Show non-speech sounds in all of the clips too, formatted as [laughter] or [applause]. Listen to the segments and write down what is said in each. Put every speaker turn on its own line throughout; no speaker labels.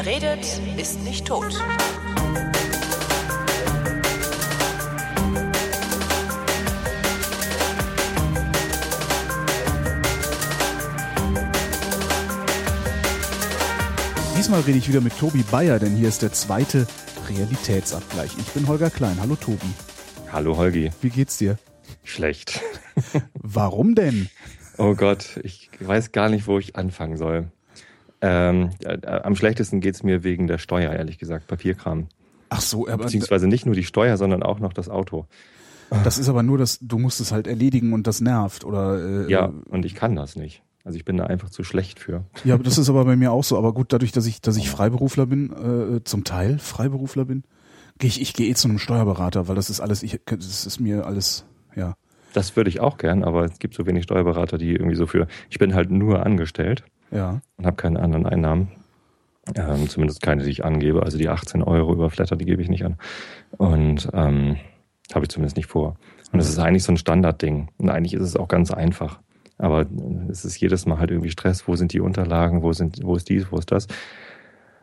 Wer redet, ist nicht tot.
Diesmal rede ich wieder mit Tobi Bayer, denn hier ist der zweite Realitätsabgleich. Ich bin Holger Klein. Hallo Tobi.
Hallo Holgi.
Wie geht's dir?
Schlecht.
Warum denn?
Oh Gott, ich weiß gar nicht, wo ich anfangen soll. Ähm, äh, am schlechtesten geht's mir wegen der Steuer, ehrlich gesagt, Papierkram.
Ach so, aber
Beziehungsweise nicht nur die Steuer, sondern auch noch das Auto.
das ist aber nur, dass du musst es halt erledigen und das nervt oder äh,
Ja, und ich kann das nicht. Also ich bin da einfach zu schlecht für.
Ja, das ist aber bei mir auch so. Aber gut, dadurch, dass ich, dass ich Freiberufler bin, äh, zum Teil Freiberufler bin, gehe ich, ich gehe eh zu einem Steuerberater, weil das ist alles, ich, das ist mir alles, ja.
Das würde ich auch gern, aber es gibt so wenig Steuerberater, die irgendwie so für. Ich bin halt nur angestellt
Ja.
und habe keine anderen Einnahmen. Ähm, zumindest keine, die ich angebe. Also die 18 Euro über Flatter, die gebe ich nicht an. Und ähm, habe ich zumindest nicht vor. Und es ist eigentlich so ein Standardding. Und eigentlich ist es auch ganz einfach. Aber es ist jedes Mal halt irgendwie Stress. Wo sind die Unterlagen? Wo sind, wo ist dies? Wo ist das?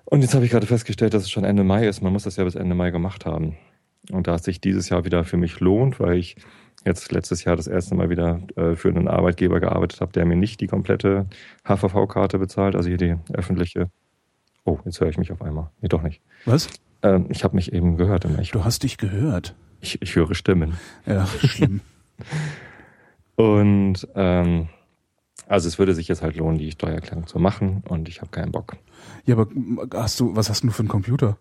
Und jetzt habe ich gerade festgestellt, dass es schon Ende Mai ist. Man muss das ja bis Ende Mai gemacht haben. Und da es sich dieses Jahr wieder für mich lohnt, weil ich jetzt letztes Jahr das erste Mal wieder äh, für einen Arbeitgeber gearbeitet habe, der mir nicht die komplette HVV-Karte bezahlt, also hier die öffentliche. Oh, jetzt höre ich mich auf einmal. Nee, doch nicht.
Was?
Ähm, ich habe mich eben gehört im Echo.
Du hast dich gehört.
Ich, ich höre Stimmen.
Ja, schlimm. [laughs]
Und ähm, also es würde sich jetzt halt lohnen, die Steuererklärung zu machen und ich habe keinen Bock.
ja, aber hast du, was hast du für einen Computer?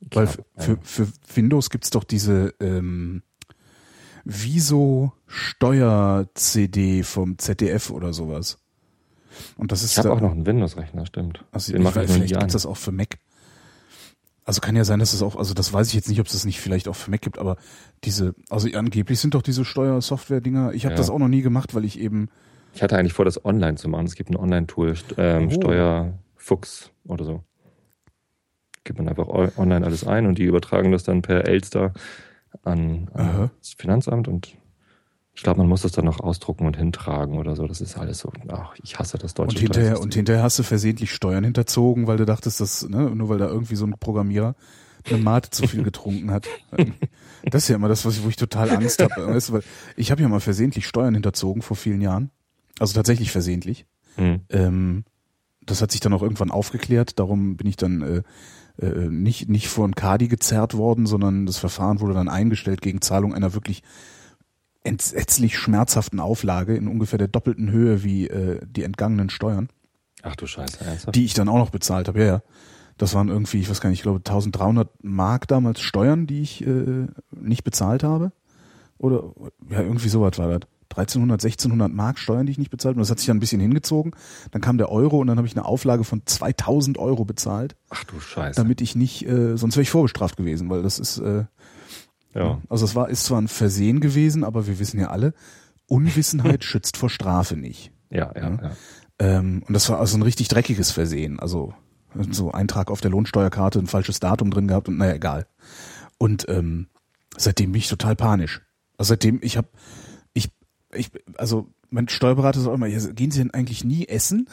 Weil
hab
für, für Windows gibt's doch diese ähm, Viso Steuer-CD vom ZDF oder sowas. Und das ist
ich habe auch noch einen Windows-Rechner, stimmt.
Also
Den
ich
mache ich
vielleicht gibt's
an.
das auch für Mac. Also kann ja sein, dass es auch, also das weiß ich jetzt nicht, ob es das nicht vielleicht auch für Mac gibt, aber diese, also angeblich sind doch diese Steuersoftware-Dinger, ich habe
Ja.
das auch noch nie gemacht, weil ich eben,
Ich hatte eigentlich vor, das online zu machen. Es gibt ein Online-Tool, ähm,
Oh.
Steuerfuchs oder so. Gibt man einfach online alles ein und die übertragen das dann per Elster an, an das Finanzamt und ich glaube, man muss das dann noch ausdrucken und hintragen oder so. Das ist alles so. Ach, ich hasse das deutsche
und hinterher,
Steuersystem.
und hinterher hast du versehentlich Steuern hinterzogen, weil du dachtest, dass, ne, nur weil da irgendwie so ein Programmierer eine Mate zu viel [laughs] getrunken hat. Das ist ja immer das, was ich, wo ich total Angst habe. Weißt du, weil ich habe ja mal versehentlich Steuern hinterzogen vor vielen Jahren. Also tatsächlich versehentlich.
Hm.
Ähm, das hat sich dann auch irgendwann aufgeklärt. Darum bin ich dann äh, nicht, nicht vor ein Kadi gezerrt worden, sondern das Verfahren wurde dann eingestellt gegen Zahlung einer wirklich entsetzlich schmerzhaften Auflage in ungefähr der doppelten Höhe wie äh, die entgangenen Steuern,
Ach du Scheiße, ernsthaft?
die ich dann auch noch bezahlt habe. Ja, ja. Das waren irgendwie, ich weiß gar nicht, ich glaube 1300 Mark damals Steuern, die ich äh, nicht bezahlt habe. Oder ja, irgendwie sowas war das. 1300, 1600 Mark Steuern, die ich nicht bezahlt habe. Und das hat sich dann ein bisschen hingezogen. Dann kam der Euro und dann habe ich eine Auflage von 2000 Euro bezahlt,
Ach du Scheiße.
damit ich nicht, äh, sonst wäre ich vorbestraft gewesen, weil das ist, äh,
ja.
also es war, ist zwar ein Versehen gewesen, aber wir wissen ja alle, Unwissenheit [laughs] schützt vor Strafe nicht.
Ja, ja,
Ja.
ja.
Ähm, und das war also ein richtig dreckiges Versehen. Also so Eintrag auf der Lohnsteuerkarte, ein falsches Datum drin gehabt und naja, egal. Und ähm, seitdem bin ich total panisch. Also seitdem, ich habe, ich, also mein Steuerberater sagt immer, ja, gehen Sie denn eigentlich nie essen?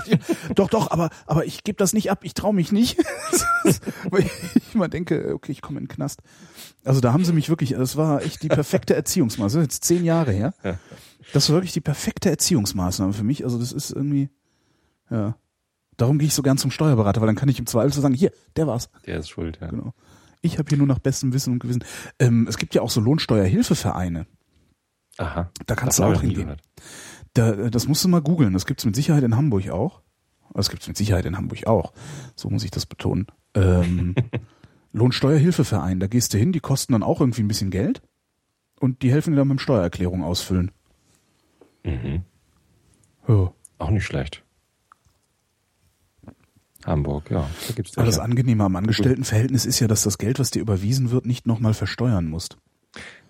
[laughs] doch, doch, aber, aber ich gebe das nicht ab, ich traue mich nicht. [laughs] Weil ich immer denke, okay, ich komme in den Knast. Also da haben sie mich wirklich, das war echt die perfekte Erziehungsmaßnahme. Jetzt zehn Jahre her. Das war wirklich die perfekte Erziehungsmaßnahme für mich. Also das ist irgendwie, ja. Darum gehe ich so gern zum Steuerberater, weil dann kann ich im Zweifel so sagen, hier, der war's.
Der ist schuld, ja.
Genau. Ich habe hier nur nach bestem Wissen und Gewissen. Ähm, es gibt ja auch so Lohnsteuerhilfevereine.
Aha.
Da kannst
Das
du auch hingehen. Da, das musst du mal googeln. Das gibt's mit Sicherheit in Hamburg auch. Das gibt's mit Sicherheit in Hamburg auch. So muss ich das betonen. Ähm, [laughs] Lohnsteuerhilfeverein. Da gehst du hin, die kosten dann auch irgendwie ein bisschen Geld und die helfen dir dann beim Steuererklärung ausfüllen.
Mhm.
Ja.
Auch nicht schlecht. Hamburg, ja. Da gibt's
Aber das. Angenehme am Angestelltenverhältnis ist ja, dass das Geld, was dir überwiesen wird, nicht nochmal versteuern musst.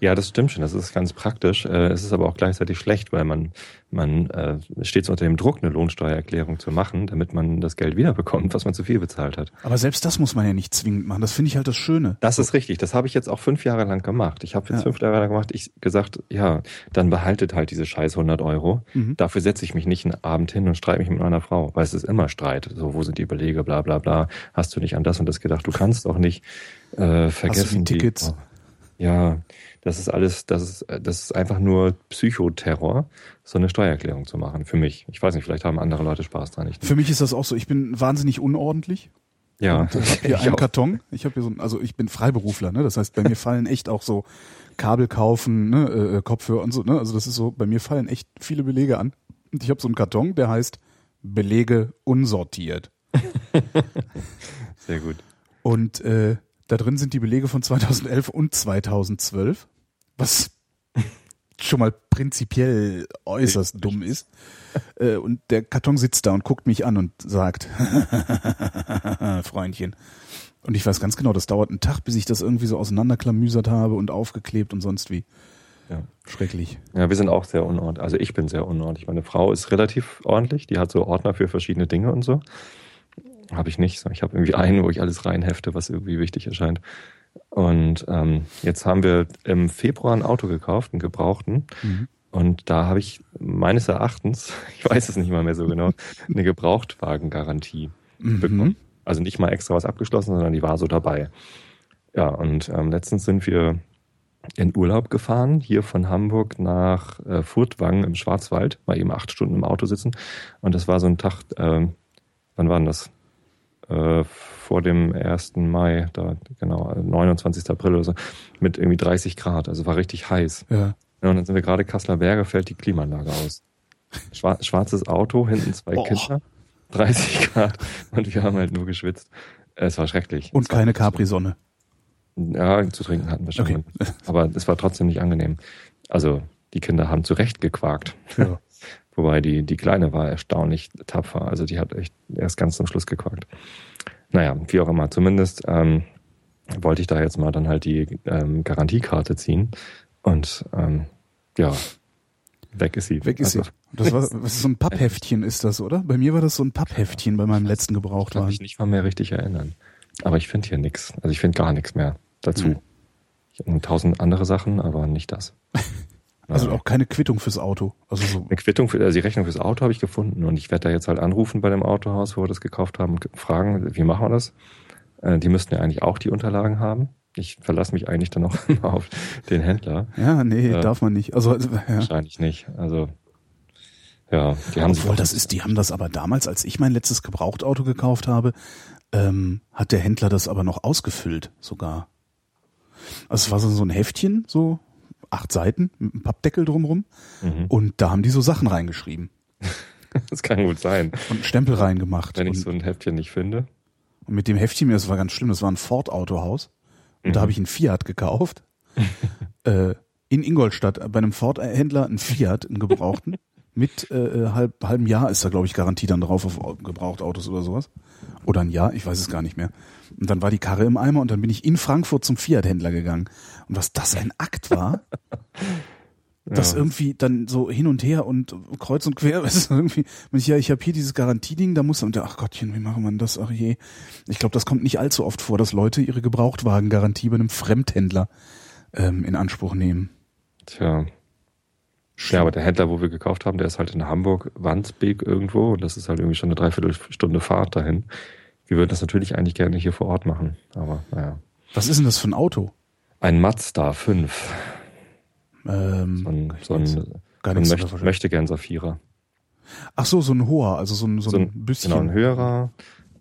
Ja, das stimmt schon. Das ist ganz praktisch. Äh, es ist aber auch gleichzeitig schlecht, weil man, man äh, steht unter dem Druck, eine Lohnsteuererklärung zu machen, damit man das Geld wiederbekommt, was man zu viel bezahlt hat.
Aber selbst das muss man ja nicht zwingend machen. Das finde ich halt das Schöne.
Das ist richtig. Das habe ich jetzt auch fünf Jahre lang gemacht. Ich habe jetzt
Ja.
fünf Jahre lang gemacht, ich gesagt, ja, dann behaltet halt diese scheiß 100 Euro.
Mhm.
Dafür setze ich mich nicht einen Abend hin und streite mich mit meiner Frau, weil es ist immer Streit. So, wo sind die Belege, bla bla bla. Hast du nicht an das und das gedacht? Du kannst doch nicht äh, vergessen.
die Tickets?
Oh, ja, das ist alles, das ist, das ist einfach nur Psychoterror, so eine Steuererklärung zu machen. Für mich. Ich weiß nicht, vielleicht haben andere Leute Spaß dran.
Für mich ist das auch so. Ich bin wahnsinnig unordentlich.
ja,
Und ich habe hier [laughs]
ich
einen
auch.
Karton. Ich habe hier so, ein- also ich bin Freiberufler, ne? Das heißt, bei mir fallen echt auch so Kabel kaufen, ne? äh, Kopfhörer und so. Ne? Also das ist so, bei mir fallen echt viele Belege an. Und ich habe so einen Karton, der heißt Belege unsortiert. [laughs]
Sehr gut.
Und äh, da drin sind die Belege von 2011 und 2012, was schon mal prinzipiell äußerst dumm ist. Äh, und der Karton sitzt da und guckt mich an und sagt, [laughs] Freundchen. Und ich weiß ganz genau, das dauert einen Tag, bis ich das irgendwie so auseinanderklamüsert habe und aufgeklebt und sonst wie.
Ja.
Schrecklich.
Ja, wir sind auch sehr unordentlich. Also ich bin sehr unordentlich. Meine Frau ist relativ ordentlich. Die hat so Ordner für verschiedene Dinge und so. Habe ich nicht. Ich habe irgendwie einen, wo ich alles reinhefte, was irgendwie wichtig erscheint. Und ähm, jetzt haben wir im Februar ein Auto gekauft, einen gebrauchten.
Mhm.
Und da habe ich meines Erachtens, [laughs] ich weiß es nicht mal mehr so genau, eine Gebrauchtwagengarantie bekommen.
Mhm.
Also nicht mal extra was abgeschlossen, sondern die war so dabei. Ja, und ähm, letztens sind wir in Urlaub gefahren, hier von Hamburg nach äh, Furtwangen im Schwarzwald, mal eben acht Stunden im Auto sitzen. Und das war so ein Tag, ähm, wann war denn das? Vor dem 1. Mai, da genau, 29. April oder so, mit irgendwie 30 Grad. Also war richtig heiß.
Ja.
Ja, und dann sind wir gerade Kasseler Berge, fällt die Klimaanlage aus. Schwa schwarzes Auto, hinten zwei
Boah.
Kinder, 30 Grad und wir haben halt nur geschwitzt. Es war schrecklich.
Und
war
keine. Capri-Sonne.
Ja, zu trinken hatten wir schon.
Okay. [laughs]
Aber es war trotzdem nicht angenehm. Also die Kinder haben zu Recht gequakt.
Ja. [laughs]
Wobei die, die Kleine war erstaunlich tapfer. Also die hat echt erst ganz zum Schluss gequakt. Naja, wie auch immer. Zumindest ähm, wollte ich da jetzt mal dann halt die ähm, Garantiekarte ziehen. Und ähm, ja, weg ist sie.
Weg ist
also,
sie. Das war, [laughs] was ist so ein Pappheftchen ist das, oder? Bei mir war das so ein Pappheftchen bei meinem letzten
Ich kann
Gebrauchtwagen.
mich nicht mal mehr richtig erinnern. Aber ich finde hier nichts. Also ich finde gar nichts mehr dazu.
Hm.
Ich habe tausend andere Sachen, aber nicht das. [laughs]
Also
Ja.
auch keine Quittung fürs Auto. Also so.
Eine Quittung für also die Rechnung fürs Auto habe ich gefunden und ich werde da jetzt halt anrufen bei dem Autohaus, wo wir das gekauft haben und fragen, wie machen wir das? Äh, die müssten ja eigentlich auch die Unterlagen haben. Ich verlasse mich eigentlich dann noch [laughs] auf den Händler.
Ja, nee,
Ja.
darf man nicht. Also, also ja.
Wahrscheinlich nicht. Also ja, die haben
Obwohl, das ist, die haben das aber damals, als ich mein letztes Gebrauchtauto gekauft habe, ähm, hat der Händler das aber noch ausgefüllt sogar. Also es war so, so ein Heftchen, so acht Seiten mit einem Pappdeckel drumrum
Mhm.
und da haben die so Sachen reingeschrieben [laughs]
Das kann gut sein.
und einen Stempel reingemacht.
Wenn ich so ein Heftchen nicht finde.
und mit dem Heftchen, das war ganz schlimm, das war ein Ford-Autohaus und
Mhm.
da habe ich einen Fiat gekauft. [laughs] äh, in Ingolstadt bei einem Ford-Händler einen Fiat, einen gebrauchten. Mit äh, halb, halbem Jahr ist da, glaube ich, Garantie dann drauf auf Gebrauchtautos oder sowas. Oder ein Jahr, ich weiß es gar nicht mehr. Und dann war die Karre im Eimer und dann bin ich in Frankfurt zum Fiat-Händler gegangen. Und was das ein Akt war, [laughs] das
Ja.
irgendwie dann so hin und her und kreuz und quer, [laughs] weißt du, irgendwie, wenn ich, ja, ich habe hier dieses Garantieding, da muss und ach Gottchen, wie machen wir das? Ach je. Ich glaube, das kommt nicht allzu oft vor, dass Leute ihre Gebrauchtwagengarantie bei einem Fremdhändler ähm, in Anspruch nehmen.
Tja. Ja, aber der Händler, wo wir gekauft haben, der ist halt in Hamburg, Wandsbek irgendwo. Und das ist halt irgendwie schon eine Dreiviertelstunde Fahrt dahin. Wir würden das natürlich eigentlich gerne hier vor Ort machen. Aber naja.
Was ist denn das für ein Auto?
Ein Mazda 5.
Ähm,
So ein, so ein, so ein möchte, möchte gern Saphira.
Ach so, so ein hoher, also so ein, so
So
ein
ein,
bisschen.
genau, ein höherer,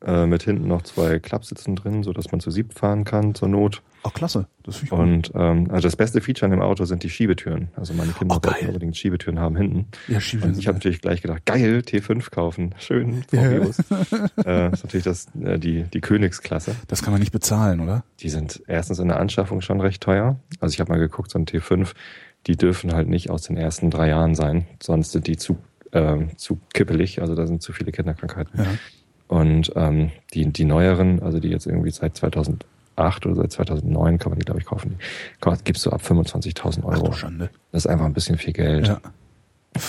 äh, mit hinten noch zwei Klappsitzen drin, so dass man zu siebt fahren kann zur Not.
Ach klasse, das gut.
Und ähm, also das beste Feature an dem Auto sind die Schiebetüren. Also meine Kinder
Oh,
wollten unbedingt Schiebetüren haben hinten.
Ja, schieb
Und ich habe natürlich gleich gedacht, geil, T5 kaufen. Schön,
Ja.
VW-Bus. [laughs] äh, ist natürlich das, äh, die, die Königsklasse.
Das kann man nicht bezahlen, oder?
Die sind erstens in der Anschaffung schon recht teuer. Also ich habe mal geguckt, so ein T5, die dürfen halt nicht aus den ersten drei Jahren sein, sonst sind die zu, ähm, zu kippelig, also da sind zu viele Kinderkrankheiten.
Ja.
Und ähm, die, die neueren, also die jetzt irgendwie seit 2008 2008 oder seit 2009 kann man die, glaube ich, kaufen. Die gibst du ab 25.000 Euro.
Ach Schande.
Das ist einfach ein bisschen viel Geld.
Ja.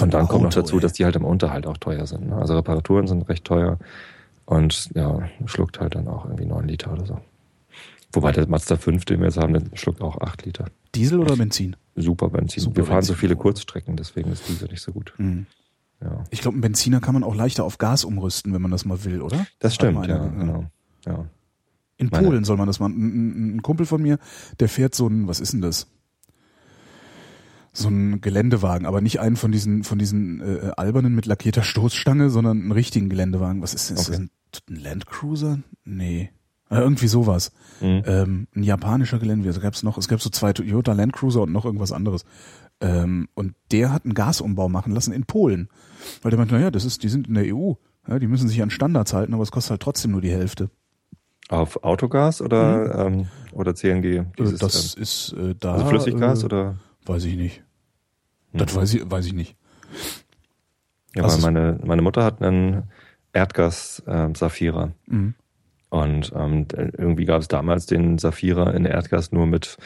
Und dann kommt noch
Auto,
dazu,
ey.
dass die halt im Unterhalt auch teuer sind. Ne? Also Reparaturen sind recht teuer und ja, schluckt halt dann auch irgendwie neun Liter oder so. Wobei der Mazda 5, den wir jetzt haben, der schluckt auch acht Liter.
Diesel oder Benzin?
Super Benzin.
Super
wir fahren
Benzin.
so viele Kurzstrecken, deswegen ist Diesel nicht so gut.
Mhm.
Ja.
Ich glaube, ein Benziner kann man auch leichter auf Gas umrüsten, wenn man das mal will, oder?
Das stimmt, ja, genau. Ja.
In
Meine-
Polen soll man das machen. Ein, Kumpel von mir, der fährt so ein, was ist denn das? So ein Geländewagen, aber nicht einen von diesen, von diesen äh, albernen mit lackierter Stoßstange, sondern einen richtigen Geländewagen. Was ist denn? Ist
Okay.
das ein, ein Landcruiser? Nee. Äh, irgendwie sowas.
Mhm.
Ähm, ein japanischer Geländewagen. Also gab's noch, es gab so zwei Toyota Landcruiser und noch irgendwas anderes. Ähm, und der hat einen Gasumbau machen lassen in Polen. Weil der meinte, naja, das ist, die sind in der EU. Ja, die müssen sich an Standards halten, aber es kostet halt trotzdem nur die Hälfte.
Auf Autogas oder, ähm, oder CNG?
Äh,
Dieses,
das ist äh, da.
ähm, also Flüssiggas
äh,
oder?
Weiß ich nicht.
Hm.
Das weiß ich, weiß ich nicht.
Ja,
Also-
weil meine, meine Mutter hat einen Erdgas-Saphira.
Mhm.
Und ähm, irgendwie gab es damals den Saphira in Erdgas nur mit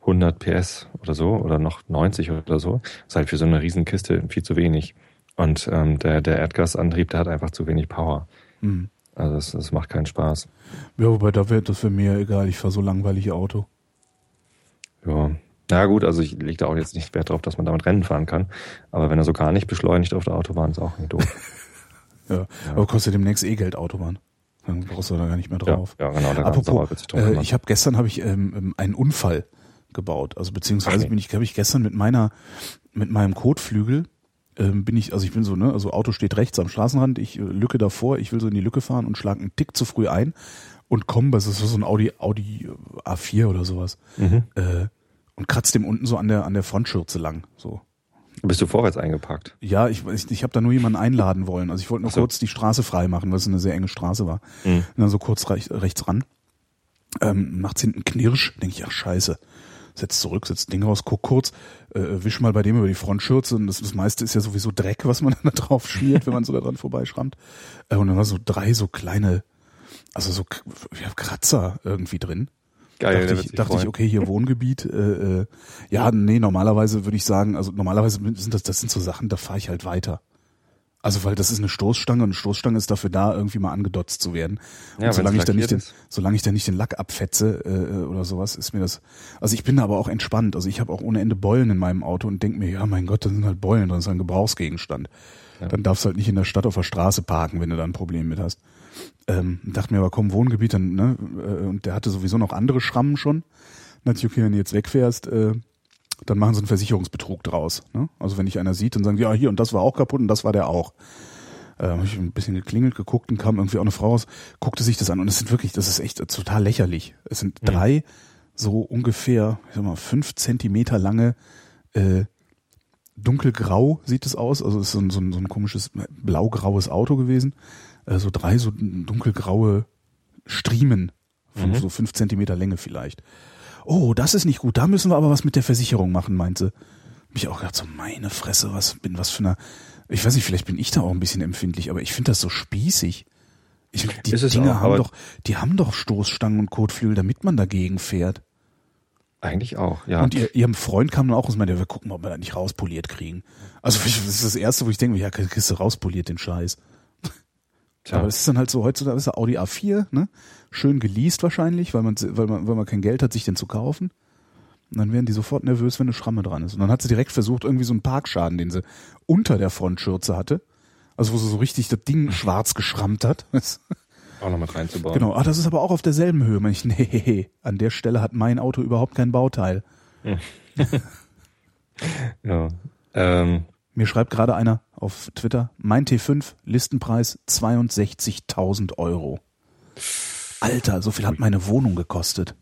100 PS oder so oder noch 90 oder so. Das ist halt für so eine Riesenkiste viel zu wenig. Und ähm, der, der Erdgasantrieb, der hat einfach zu wenig Power.
Mhm.
Also das, das macht keinen Spaß.
Ja, wobei da wäre das für mir egal. Ich fahre so langweilig Auto.
Ja. Na gut, also ich lege da auch jetzt nicht Wert drauf, dass man damit Rennen fahren kann. Aber wenn er so gar nicht beschleunigt auf der Autobahn, ist auch nicht doof. [laughs]
Ja. Aber kostet demnächst eh Geld Autobahn. Dann brauchst du da gar nicht mehr
ja,
drauf.
ja, genau. Da
Apropos, äh, ich habe gestern habe ich ähm, ähm, einen Unfall gebaut. Also beziehungsweise
nee.
bin ich, habe ich gestern mit meiner, mit meinem Kotflügel ähm, bin ich, also ich bin so, ne, also Auto steht rechts am Straßenrand, ich äh, Lücke davor, ich will so in die Lücke fahren und schlag einen Tick zu früh ein und komme, das ist so ein Audi, Audi äh, A4 oder sowas,
mhm.
äh, und kratzt dem unten so an der an der Frontschürze lang, so.
Bist du vorwärts eingepackt?
Ja, ich, ich, ich habe da nur jemanden einladen wollen. Also ich wollte nur
so.
kurz die Straße frei machen, weil es eine sehr enge Straße war.
Mhm.
Und dann so kurz recht, rechts ran. Ähm, macht's hinten Knirsch, denke ich, ach scheiße. Setz zurück, setz Ding raus, guck kurz, äh, wisch mal bei dem über die Frontschürze und das, das meiste ist ja sowieso Dreck, was man [laughs] da drauf schmiert, wenn man so da dran vorbeischrammt. Äh, und dann war so drei so kleine, also so ja, Kratzer irgendwie drin.
Geil,
dachte ich, dachte ich, okay, hier [laughs] Wohngebiet. Äh, äh, ja, nee, normalerweise würde ich sagen, also normalerweise sind das, das sind so Sachen, da fahre ich halt weiter. Also weil das ist eine Stoßstange und eine Stoßstange ist dafür da, irgendwie mal angedotzt zu werden.
Ja,
und solange ich da nicht den,
ist.
solange ich da nicht den Lack abfetze äh, oder sowas, ist mir das. Also ich bin da aber auch entspannt. Also ich habe auch ohne Ende Beulen in meinem Auto und denk mir, ja mein Gott, da sind halt Beulen das ist ein Gebrauchsgegenstand.
Ja.
Dann darfst du halt nicht in der Stadt auf der Straße parken, wenn du da ein Problem mit hast. Ähm, dachte mir aber, komm, Wohngebiet, dann, ne, äh, und der hatte sowieso noch andere Schrammen schon. Dann dachte ich, okay, wenn du jetzt wegfährst, äh, dann machen sie einen Versicherungsbetrug draus. Ne? Also wenn dich einer sieht, dann sagen sie, ja, hier und das war auch kaputt und das war der auch. Äh, habe ich ein bisschen geklingelt, geguckt und kam irgendwie auch eine Frau raus, guckte sich das an und es sind wirklich, das ist echt total lächerlich. Es sind
Mhm.
drei so ungefähr, ich sag mal, fünf Zentimeter lange äh, dunkelgrau sieht es aus, also es ist so ein, so ein, so ein komisches blaugraues Auto gewesen. Äh, so drei so dunkelgraue Striemen von
Mhm.
so fünf Zentimeter Länge vielleicht. Oh, das ist nicht gut, da müssen wir aber was mit der Versicherung machen, meinte. Hab ich auch gedacht, so meine Fresse, was bin was für eine, ich weiß nicht, vielleicht bin ich da auch ein bisschen empfindlich, aber ich finde das so spießig. Ich, die Dinger
auch,
haben doch, die haben doch Stoßstangen und Kotflügel, damit man dagegen fährt.
Eigentlich auch, ja.
Und ihr, ihrem Freund kam dann auch und meinte, wir gucken, ob wir das nicht rauspoliert kriegen. Also das ist das Erste, wo ich denke, ja, kriegst du rauspoliert den Scheiß.
Tja.
Aber das ist dann halt so, heutzutage ist der Audi A4, ne? Schön geleast wahrscheinlich, weil man, weil man, weil man kein Geld hat, sich den zu kaufen. Und dann werden die sofort nervös, wenn eine Schramme dran ist. Und dann hat sie direkt versucht, irgendwie so einen Parkschaden, den sie unter der Frontschürze hatte. Also wo sie so richtig das Ding schwarz geschrammt hat. [laughs]
auch noch mit reinzubauen.
Genau, ah, das ist aber auch auf derselben Höhe. Ich, [laughs] nee, an der Stelle hat mein Auto überhaupt kein Bauteil. [laughs]
Ja. Ähm,
Mir schreibt gerade einer auf Twitter, mein T5, Listenpreis 62.000 Euro. Alter, so viel hat meine Wohnung gekostet.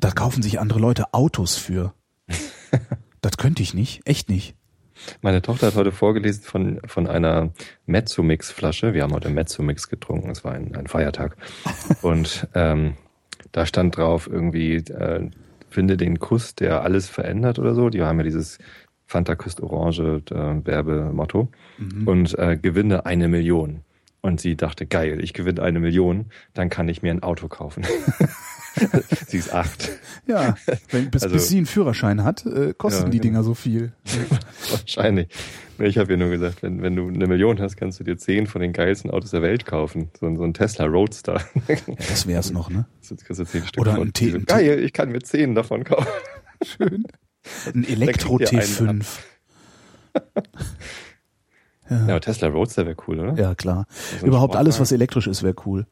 Da kaufen sich andere Leute Autos für. [laughs] Das könnte ich nicht, echt nicht.
meine Tochter hat heute vorgelesen von, von einer Mezzomix-Flasche. Wir haben heute Mezzomix getrunken. Es war ein, ein Feiertag. [laughs] Und ähm, da stand drauf irgendwie, äh, finde den Kuss, der alles verändert oder so. Die haben ja dieses Fanta küsst Orange äh, Werbemotto. Und äh, gewinne eine Million. Und sie dachte, geil, ich gewinne eine Million, dann kann ich mir ein Auto kaufen. [laughs] sie ist acht.
Ja, wenn, bis,
Also-
bis sie einen Führerschein hat, äh, kosten
Ja,
die
genau.
Dinger so viel. [laughs]
Wahrscheinlich. Ich habe ja nur gesagt, wenn, wenn du eine Million hast, kannst du dir zehn von den geilsten Autos der Welt kaufen. So, ein- so ein Tesla Roadster.
Das wär's noch, ne? [laughs]
Jetzt kriegst du zehn Stück
Oder ein T-
Geil, ich kann mir zehn davon kaufen.
Schön. Ein Elektro
kriegt ihr einen
T5. [laughs]
Ja, aber Tesla Roadster wäre cool, oder?
Ja, klar.
So
Überhaupt alles, was elektrisch ist, wäre cool.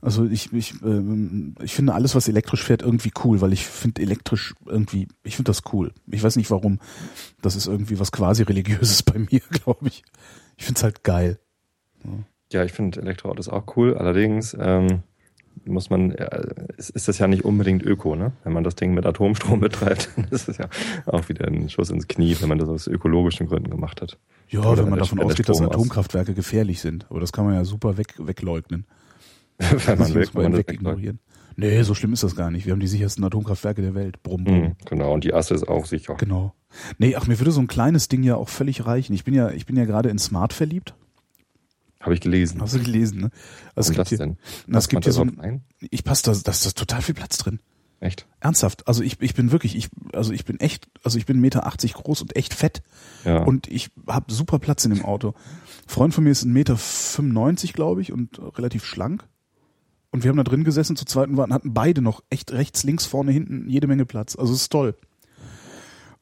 Also ich, ich, ähm, ich finde alles, was elektrisch fährt, irgendwie cool, weil ich finde elektrisch irgendwie, ich finde das cool. Ich weiß nicht warum. Das ist irgendwie was quasi religiöses [laughs] bei mir, glaube ich. Ich finde es halt geil.
Ja, ich finde Elektroautos auch cool. Allerdings ähm, muss man, ist, ist das ja nicht unbedingt öko, ne? Wenn man das Ding mit Atomstrom [laughs] betreibt, dann ist es ja auch wieder ein Schuss ins Knie, wenn man das aus ökologischen Gründen gemacht hat.
Ja,
Oder
wenn man davon ausgeht, dass
Strom aus-
Atomkraftwerke gefährlich sind. Aber das kann man ja super weg, wegleugnen. [laughs]
wenn man wenn man
weg ignorieren. Nee, so schlimm ist das gar nicht. Wir haben die sichersten Atomkraftwerke der Welt. Brumm, brumm.
Mhm, genau, und die Asse ist auch sicher.
Genau. Nee, ach, mir würde so ein kleines Ding ja auch völlig reichen. Ich bin ja, ich bin ja gerade in Smart verliebt.
Habe ich gelesen.
Hast du gelesen, ne? Also
Und
es
das
gibt hier,
denn?
na, es gibt hier so ein, ich passe da, da ist total viel Platz drin.
Echt?
Ernsthaft. Also ich, ich bin wirklich, ich, also ich bin echt, also ich bin 1,80 Meter groß und echt fett.
Ja.
Und ich habe super Platz in dem Auto. Ein Freund von mir ist 1,95 Meter, glaube ich, und relativ schlank. Und wir haben da drin gesessen zu zweit und waren- hatten beide noch echt rechts, links, vorne, hinten jede Menge Platz. Also es ist toll.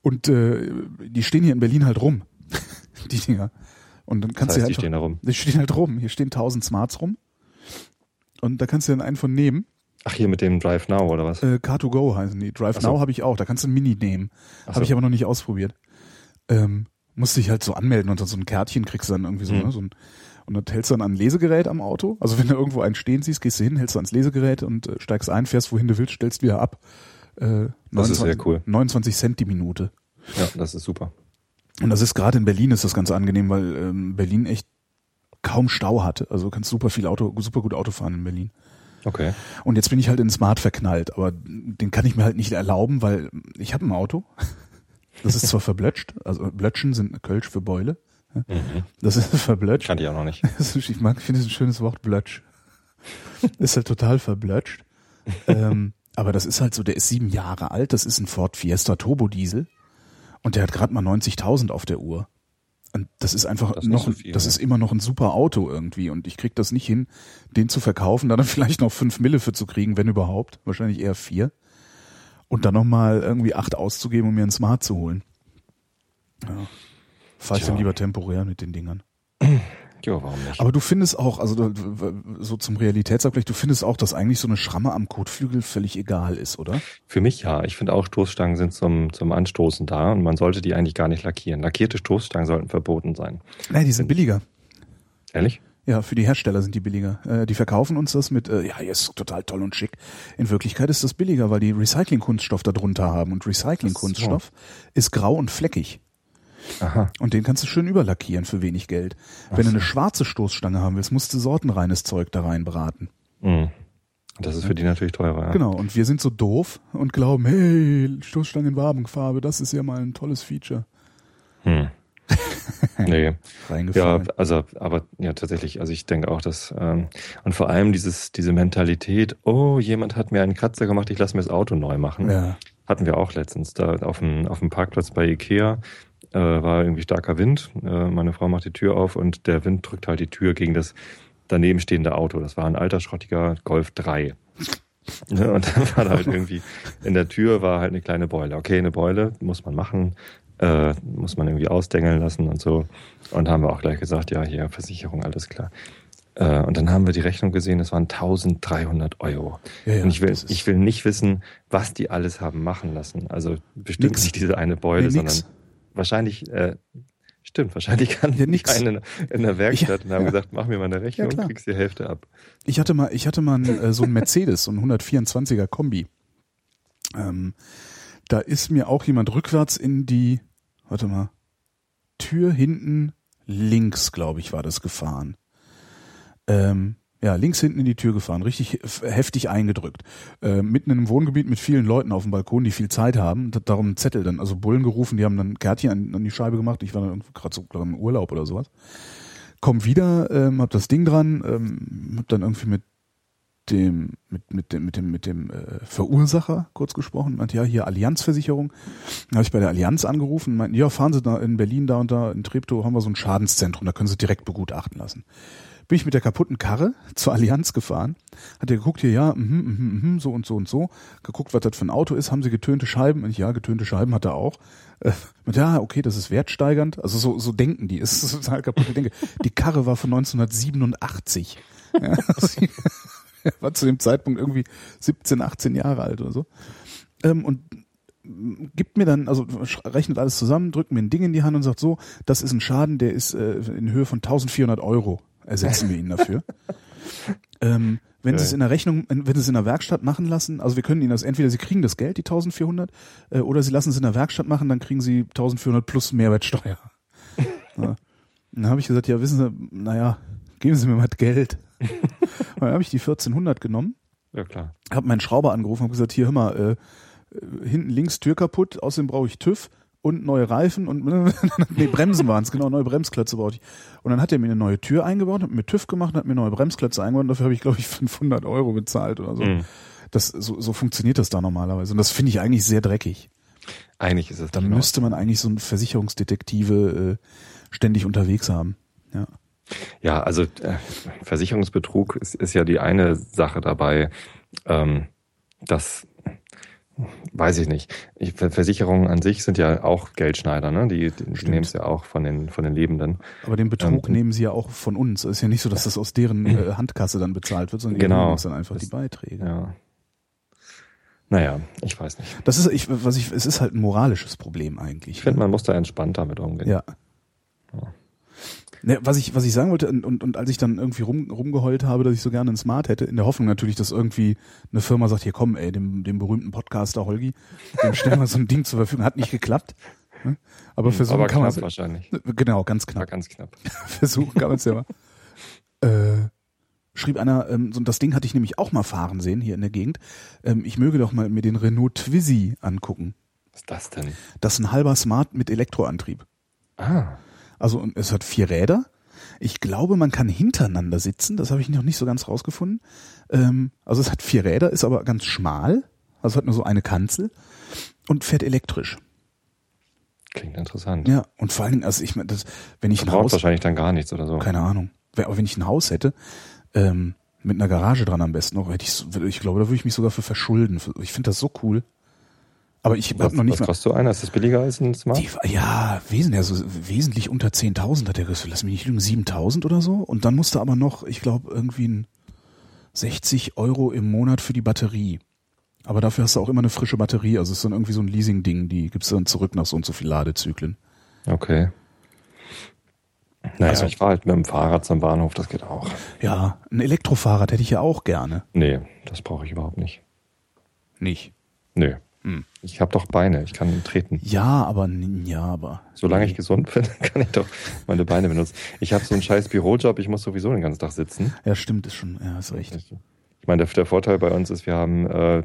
Und äh, die stehen hier in Berlin halt rum, [laughs] die Dinger. Und dann
das
kannst
heißt,
du
die
halt
stehen da rum.
die stehen halt rum. Hier stehen 1000 Smarts rum. Und da kannst du dann einen von nehmen.
Ach, hier mit dem Drive Now oder was?
Äh, Car2Go heißen die. Drive
so.
Now habe ich auch. Da kannst du ein Mini nehmen.
Ach
Habe
so.
ich aber noch nicht ausprobiert. Ähm, musste ich halt so anmelden und dann so ein Kärtchen kriegst du dann irgendwie so,
Mhm.
ne, so ein, und dann hältst du dann an ein Lesegerät am Auto. Also wenn du irgendwo einen stehen siehst, gehst du hin, hältst du ans Lesegerät und äh, steigst ein, fährst wohin du willst, stellst wieder ab. Äh,
Das ist sehr cool.
29 Cent die Minute.
Ja, das ist super.
Und das ist gerade in Berlin ist das ganz angenehm, weil ähm, Berlin echt kaum Stau hat. Also du kannst super viel Auto, super gut Auto fahren in Berlin.
Okay.
Und jetzt bin ich halt in Smart verknallt, aber den kann ich mir halt nicht erlauben, weil ich habe ein Auto. Das ist zwar [laughs] verblötscht, also Blötschen sind Kölsch für Beule.
Mhm.
Das ist verblötscht.
Kannte ich auch noch nicht.
Ich mag, ich finde es ein schönes Wort, Blötsch. Ist halt total verblötscht. [laughs] ähm, aber das ist halt so, der ist sieben Jahre alt, das ist ein Ford Fiesta Turbo Diesel und der hat gerade mal 90.000 auf der Uhr. Und das ist einfach
Das
noch,
so
ein-
viel,
das
ne?
ist immer noch ein super Auto irgendwie und ich krieg das nicht hin, den zu verkaufen, da dann [laughs] vielleicht noch fünf Mille für zu kriegen, wenn überhaupt, wahrscheinlich eher vier. Und dann nochmal irgendwie acht auszugeben, um mir ein Smart zu holen. Ja. Fahr ich dann lieber temporär mit den Dingern. [clears throat]
Ja, warum nicht?
Aber du findest auch, also du- so zum Realitätsabgleich, du findest auch, dass eigentlich so eine Schramme am Kotflügel völlig egal ist, oder?
Für mich ja. Ich finde auch, Stoßstangen sind zum, zum Anstoßen da und man sollte die eigentlich gar nicht lackieren. Lackierte Stoßstangen sollten verboten sein.
Nein, die sind billiger.
Ehrlich?
Ja, für die Hersteller sind die billiger. Äh, die verkaufen uns das mit, äh, ja, hier ist total toll und schick. In Wirklichkeit ist das billiger, weil die Recyclingkunststoff da drunter haben. Und Recyclingkunststoff ist grau und fleckig.
Aha.
Und den kannst du schön überlackieren für wenig Geld. Wenn du eine schwarze Stoßstange haben willst, musst du sortenreines Zeug da reinbraten.
Mhm. Das ist für die natürlich teurer. Ja.
Genau, und wir sind so doof und glauben, hey, Stoßstangen in Wabenfarbe, das ist ja mal ein tolles Feature.
Hm. [laughs] Nee. Ja, also, aber ja, tatsächlich, also ich denke auch, dass, ähm, und vor allem dieses, diese Mentalität, oh, jemand hat mir einen Kratzer gemacht, ich lasse mir das Auto neu machen.
Ja.
Hatten wir auch letztens da auf dem, auf dem Parkplatz bei Ikea, äh, war irgendwie starker Wind. Äh, meine Frau macht die Tür auf und der Wind drückt halt die Tür gegen das daneben stehende Auto. Das war ein alter, schrottiger Golf 3. Ne, [laughs] Und dann war da halt irgendwie, in der Tür war halt eine kleine Beule. Okay, eine Beule muss man machen, äh, muss man irgendwie ausdengeln lassen und so. Und haben wir auch gleich gesagt, ja, hier, Versicherung, alles klar. Äh, und dann haben wir die Rechnung gesehen, es waren 1300 Euro.
Ja, ja,
und ich will,
das
ich will nicht wissen, was die alles haben machen lassen. Also bestimmt
Nix.
nicht diese eine Beule, sondern wahrscheinlich, äh, stimmt, wahrscheinlich [laughs] kann
Ja, nix.
einen in der Werkstatt und haben
ja.
gesagt, mach mir mal eine Rechnung,
Ja,
kriegst die Hälfte ab.
Ich hatte mal, ich hatte mal einen, äh, so einen Mercedes, so einen 124er Kombi. Ähm, da ist mir auch jemand rückwärts in die, warte mal, Tür hinten links, glaube ich, war das gefahren. Ähm, ja, links hinten in die Tür gefahren, richtig hef- heftig eingedrückt. Äh, mitten in einem Wohngebiet mit vielen Leuten auf dem Balkon, die viel Zeit haben, hat darum einen Zettel dann, also Bullen gerufen, die haben dann Kärtchen an, an die Scheibe gemacht. Ich war dann gerade so glaub, im Urlaub oder sowas. Komm wieder, ähm, hab das Ding dran, ähm, hab dann irgendwie mit dem mit mit dem mit dem mit dem äh, Verursacher kurz gesprochen, meinte ja hier Allianzversicherung. Dann habe ich bei der Allianz angerufen und meinten, ja fahren Sie da in Berlin da und da in Treptow haben wir so ein Schadenszentrum, da können Sie direkt begutachten lassen. Bin ich mit der kaputten Karre zur Allianz gefahren, hat er geguckt hier ja mhm, mhm, mhm, so und so und so, geguckt was das für ein Auto ist, haben Sie getönte Scheiben? Und ich, ja getönte Scheiben hat er auch. Äh, und ja okay das ist wertsteigernd, also so so denken die, [laughs] ist total kaputte Denke. Die Karre war von 1987. Ja, [laughs] er war zu dem Zeitpunkt irgendwie 17, 18 Jahre alt oder so. Ähm, und gibt mir dann, also rechnet alles zusammen, drückt mir ein Ding in die Hand und sagt so, das ist ein Schaden, der ist äh, in Höhe von 1400 Euro. Ersetzen wir ihn dafür. [laughs] ähm, wenn Sie es in der Rechnung, wenn Sie es in der Werkstatt machen lassen, also wir können Ihnen das, entweder Sie kriegen das Geld, die 1400, äh, oder Sie lassen es in der Werkstatt machen, dann kriegen Sie 1400 plus Mehrwertsteuer. [laughs] ja. Dann habe ich gesagt, ja, wissen Sie, naja, geben Sie mir mal Geld. [laughs] dann habe ich die 1400 genommen.
Ja, klar.
Habe meinen Schrauber angerufen und gesagt, hier, hör mal, äh, hinten links Tür kaputt, außerdem brauche ich TÜV und neue Reifen und [laughs] nee, Bremsen waren es, genau, neue Bremsklötze brauchte ich. Und dann hat er mir eine neue Tür eingebaut, hat mir TÜV gemacht, hat mir neue Bremsklötze eingebaut und dafür habe ich, glaube ich, [laughs] 500 Euro bezahlt oder so.
Mhm.
Das, so, so funktioniert das da normalerweise. Und das finde ich eigentlich sehr dreckig.
Eigentlich ist es.
Da
nicht
müsste man eigentlich so ein Versicherungsdetektive äh, ständig unterwegs haben. Ja.
Ja, also äh, Versicherungsbetrug ist, ist ja die eine Sache dabei. Ähm, das weiß ich nicht. Ich, Versicherungen an sich sind ja auch Geldschneider, ne? Die, die, die nehmen es ja auch von den von den Lebenden.
Aber den Betrug
Ähm,
nehmen sie ja auch von uns. Es ist ja nicht so, dass das aus deren [clears throat] äh, Handkasse dann bezahlt wird, sondern die
Genau.
geben uns dann einfach
Das-
die Beiträge.
Ja. Naja, ich weiß nicht.
Das ist, ich, was ich, es ist halt ein moralisches Problem eigentlich.
Ich finde, man muss da entspannt damit umgehen.
Ja. Ne, was ich, was ich sagen wollte, und, und, und als ich dann irgendwie rum, rumgeheult habe, dass ich so gerne ein Smart hätte, in der Hoffnung natürlich, dass irgendwie eine Firma sagt, hier komm, ey, dem, dem berühmten Podcaster Holgi, dem stellen wir so ein Ding zur Verfügung. Hat nicht geklappt. ne? Aber versuchen
Aber
kann man
knapp wahrscheinlich.
Genau, ganz
War
knapp.
ganz knapp. [laughs]
Versuchen kann man es ja mal. Äh, schrieb einer, ähm, so, das Ding hatte ich nämlich auch mal fahren sehen hier in der Gegend. Ähm, ich möge doch mal mir den Renault Twizy angucken.
Was ist das denn?
Das ist ein halber Smart mit Elektroantrieb.
Ah,
Also es hat vier Räder. Ich glaube, man kann hintereinander sitzen. Das habe ich noch nicht so ganz rausgefunden. Ähm, also es hat vier Räder, ist aber ganz schmal. Also hat nur so eine Kanzel und fährt elektrisch.
klingt interessant.
Ja, und vor allen Dingen, also ich meine, das, wenn ich ein
Verbraucht
Haus,
wahrscheinlich dann gar nichts oder so.
keine Ahnung, aber wenn ich ein Haus hätte, ähm, mit einer Garage dran am besten noch, hätte ich, ich glaube, da würde ich mich sogar für verschulden. Ich finde das so cool. Aber ich habe noch nicht
was
mal.
kostet so einer? Ist das billiger als ein Smart?
Die, ja, wesentlich, also wesentlich unter 10.000 hat er gesagt. Lass mich nicht lügen, 7.000 oder so. Und dann musste aber noch, ich glaube, irgendwie ein 60 Euro im Monat für die Batterie. Aber dafür hast du auch immer eine frische Batterie. Also es ist dann irgendwie so ein Leasing-Ding, die gibst du dann zurück nach so und so viel Ladezyklen.
Okay. Naja,
Also-
ich fahre halt mit dem Fahrrad zum Bahnhof, das geht auch.
Ja, ein Elektrofahrrad hätte ich ja auch gerne.
Nee, das brauche ich überhaupt nicht.
Nicht.
Nö.
Hm.
Ich habe doch Beine, ich kann treten.
Ja, aber, ja, aber.
Solange ich gesund bin, [laughs] kann ich doch meine Beine benutzen. Ich habe so einen scheiß Bürojob, ich muss sowieso den ganzen Tag sitzen.
Ja, stimmt, ist schon, ja, ist recht.
Ich meine, der, der Vorteil bei uns ist, wir haben äh,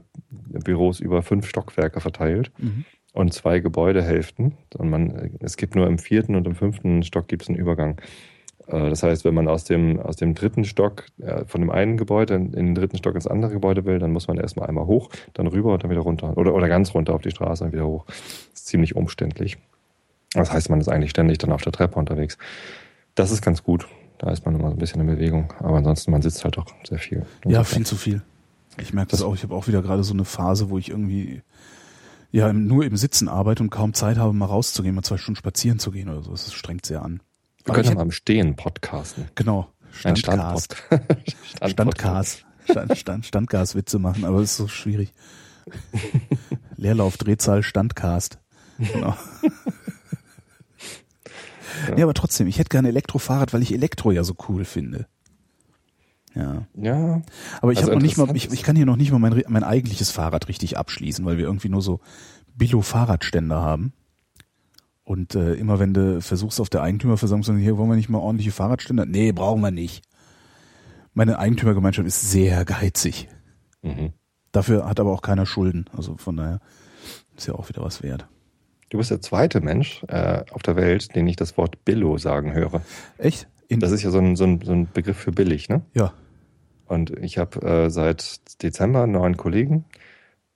Büros über fünf Stockwerke verteilt
Mhm.
und zwei Gebäudehälften. Und man, es gibt nur im vierten und im fünften Stock gibt es einen Übergang. Äh, das heißt, wenn man aus dem, aus dem dritten Stock, äh, von dem einen Gebäude in den dritten Stock ins andere Gebäude will, dann muss man erstmal einmal hoch, dann rüber und dann wieder runter. Oder, oder ganz runter auf die Straße und wieder hoch. Das ist ziemlich umständlich. Das heißt, man ist eigentlich ständig dann auf der Treppe unterwegs. Das ist ganz gut. Da ist man immer so ein bisschen in Bewegung. Aber ansonsten, man sitzt halt doch sehr viel.
Ja, viel zu viel. Ich merke das
Das-
auch. Ich habe auch wieder gerade so eine Phase, wo ich irgendwie ja nur im Sitzen arbeite und kaum Zeit habe, mal rauszugehen, mal zwei Stunden spazieren zu gehen oder so. Das strengt sehr an.
Wir können ja mal im Stehen podcasten.
Genau. Standcast.
Standpod. [laughs]
Standcast. Stand, Stand, Standgaswitze machen, aber das ist so schwierig. [laughs] Leerlauf, Drehzahl, Standcast. Genau.
Ja.
Ja, aber trotzdem, ich hätte gerne Elektrofahrrad, weil ich Elektro ja so cool finde. Ja.
Ja,
Aber ich
Also
habe noch nicht mal, ich, ich kann hier noch nicht mal mein, mein eigentliches Fahrrad richtig abschließen, weil wir irgendwie nur so Billo-Fahrradständer haben. Und äh, immer wenn du versuchst auf der Eigentümerversammlung zu sagen, hier wollen wir nicht mal ordentliche Fahrradständer? Nee, brauchen wir nicht. Meine Eigentümergemeinschaft ist sehr geizig.
mhm.
Dafür hat aber auch keiner Schulden. Also von daher ist ja auch wieder was wert.
du bist der zweite Mensch äh, auf der Welt, den ich das Wort Billo sagen höre.
Echt? In,
Das ist ja so ein, so ein, so ein Begriff für billig, ne?
ja.
Und ich habe äh, seit Dezember einen neuen Kollegen,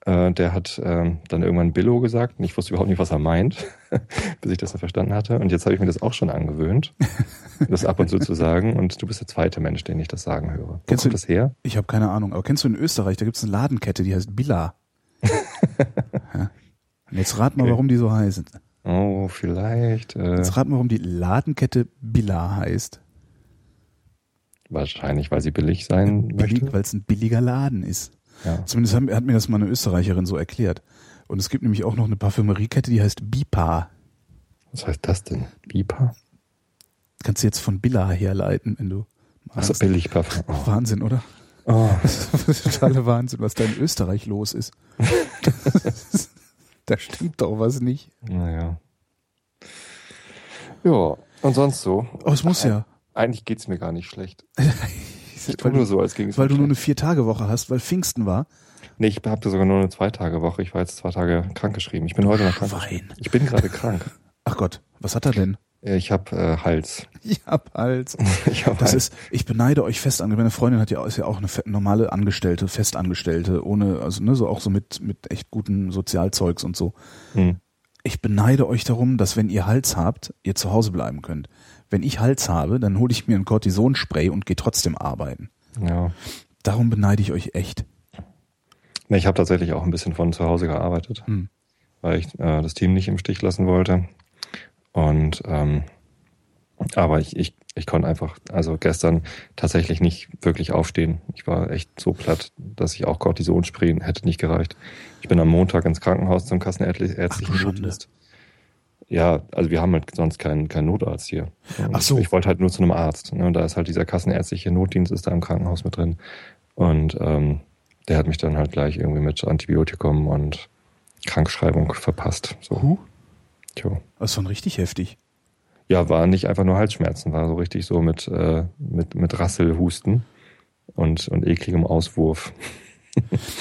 äh, der hat äh, dann irgendwann Billo gesagt und ich wusste überhaupt nicht, was er meint, [laughs] bis ich das dann verstanden hatte. Und jetzt habe ich mir das auch schon angewöhnt, [laughs] das ab und zu zu sagen. Und du bist der zweite Mensch, den ich das sagen höre. Wo
Kennst
kommt
du-
das her?
Ich habe keine Ahnung, aber kennst du in Österreich, da gibt es eine Ladenkette, die heißt Billa. [laughs] ja. Und jetzt rat mal, warum die so heißen.
Oh, vielleicht. Äh,
Jetzt rat mal, warum die Ladenkette Billa heißt.
wahrscheinlich, weil sie billig sein
Billig,
möchte.
weil es ein billiger Laden ist.
Ja.
Zumindest hat, hat mir das mal eine Österreicherin so erklärt. Und es gibt nämlich auch noch eine Parfümeriekette, die heißt Bipa.
Was heißt das denn? Bipa?
Kannst du jetzt von Billa herleiten, wenn du
Achso,
magst.
billig Parfum. Oh. [laughs]
Wahnsinn, oder?
Oh. [laughs]
Das ist totaler Wahnsinn, was da in Österreich los ist. [laughs] da stimmt doch was nicht.
Naja. Ja, und sonst so.
Oh, es muss ja.
Eigentlich geht's mir gar nicht schlecht. Ich tue
weil,
nur
du,
so, als ging es
weil du nur eine. Vier-Tage-Woche hast, weil Pfingsten war.
Nee, ich habe sogar nur eine Zwei-Tage-Woche. Ich war jetzt zwei Tage krankgeschrieben. Ich bin heute noch krank.
Wein.
Ich bin gerade krank.
Ach Gott, was hat er denn?
Äh, Ich habe äh, Hals. [laughs]
Ich hab Hals. [laughs]
Ich hab
Das
Hals.
ist, ich beneide euch fest Meine Freundin hat ja, ist ja auch eine normale Angestellte, Festangestellte, ohne, also, ne, so auch so mit, mit echt guten Sozialzeugs und so.
Hm.
Ich beneide euch darum, dass wenn ihr Hals habt, ihr zu Hause bleiben könnt. Wenn ich Hals habe, dann hole ich mir ein Cortisonspray und gehe trotzdem arbeiten.
Ja.
Darum beneide ich euch echt.
Nee, ich habe tatsächlich auch ein bisschen von zu Hause gearbeitet,
Hm.
weil ich äh, das Team nicht im Stich lassen wollte. Und ähm, aber ich, ich, ich konnte einfach, also gestern tatsächlich nicht wirklich aufstehen. Ich war echt so platt, dass ich auch Cortisonspray hätte nicht gereicht. Ich bin am Montag ins Krankenhaus zum kassenärztlichen. Notdienst. Ja, also wir haben halt sonst keinen, keinen Notarzt hier.
Ach so.
Ich, wollte halt nur zu einem Arzt. Ne? Und da ist halt dieser kassenärztliche Notdienst ist da im Krankenhaus mit drin. Und ähm, der hat mich dann halt gleich irgendwie mit Antibiotikum und Krankschreibung verpasst. So.
Huh?
Tja.
Das war richtig heftig.
Ja, war nicht einfach nur Halsschmerzen, war so richtig so mit, äh, mit, mit Rasselhusten und, und ekligem Auswurf.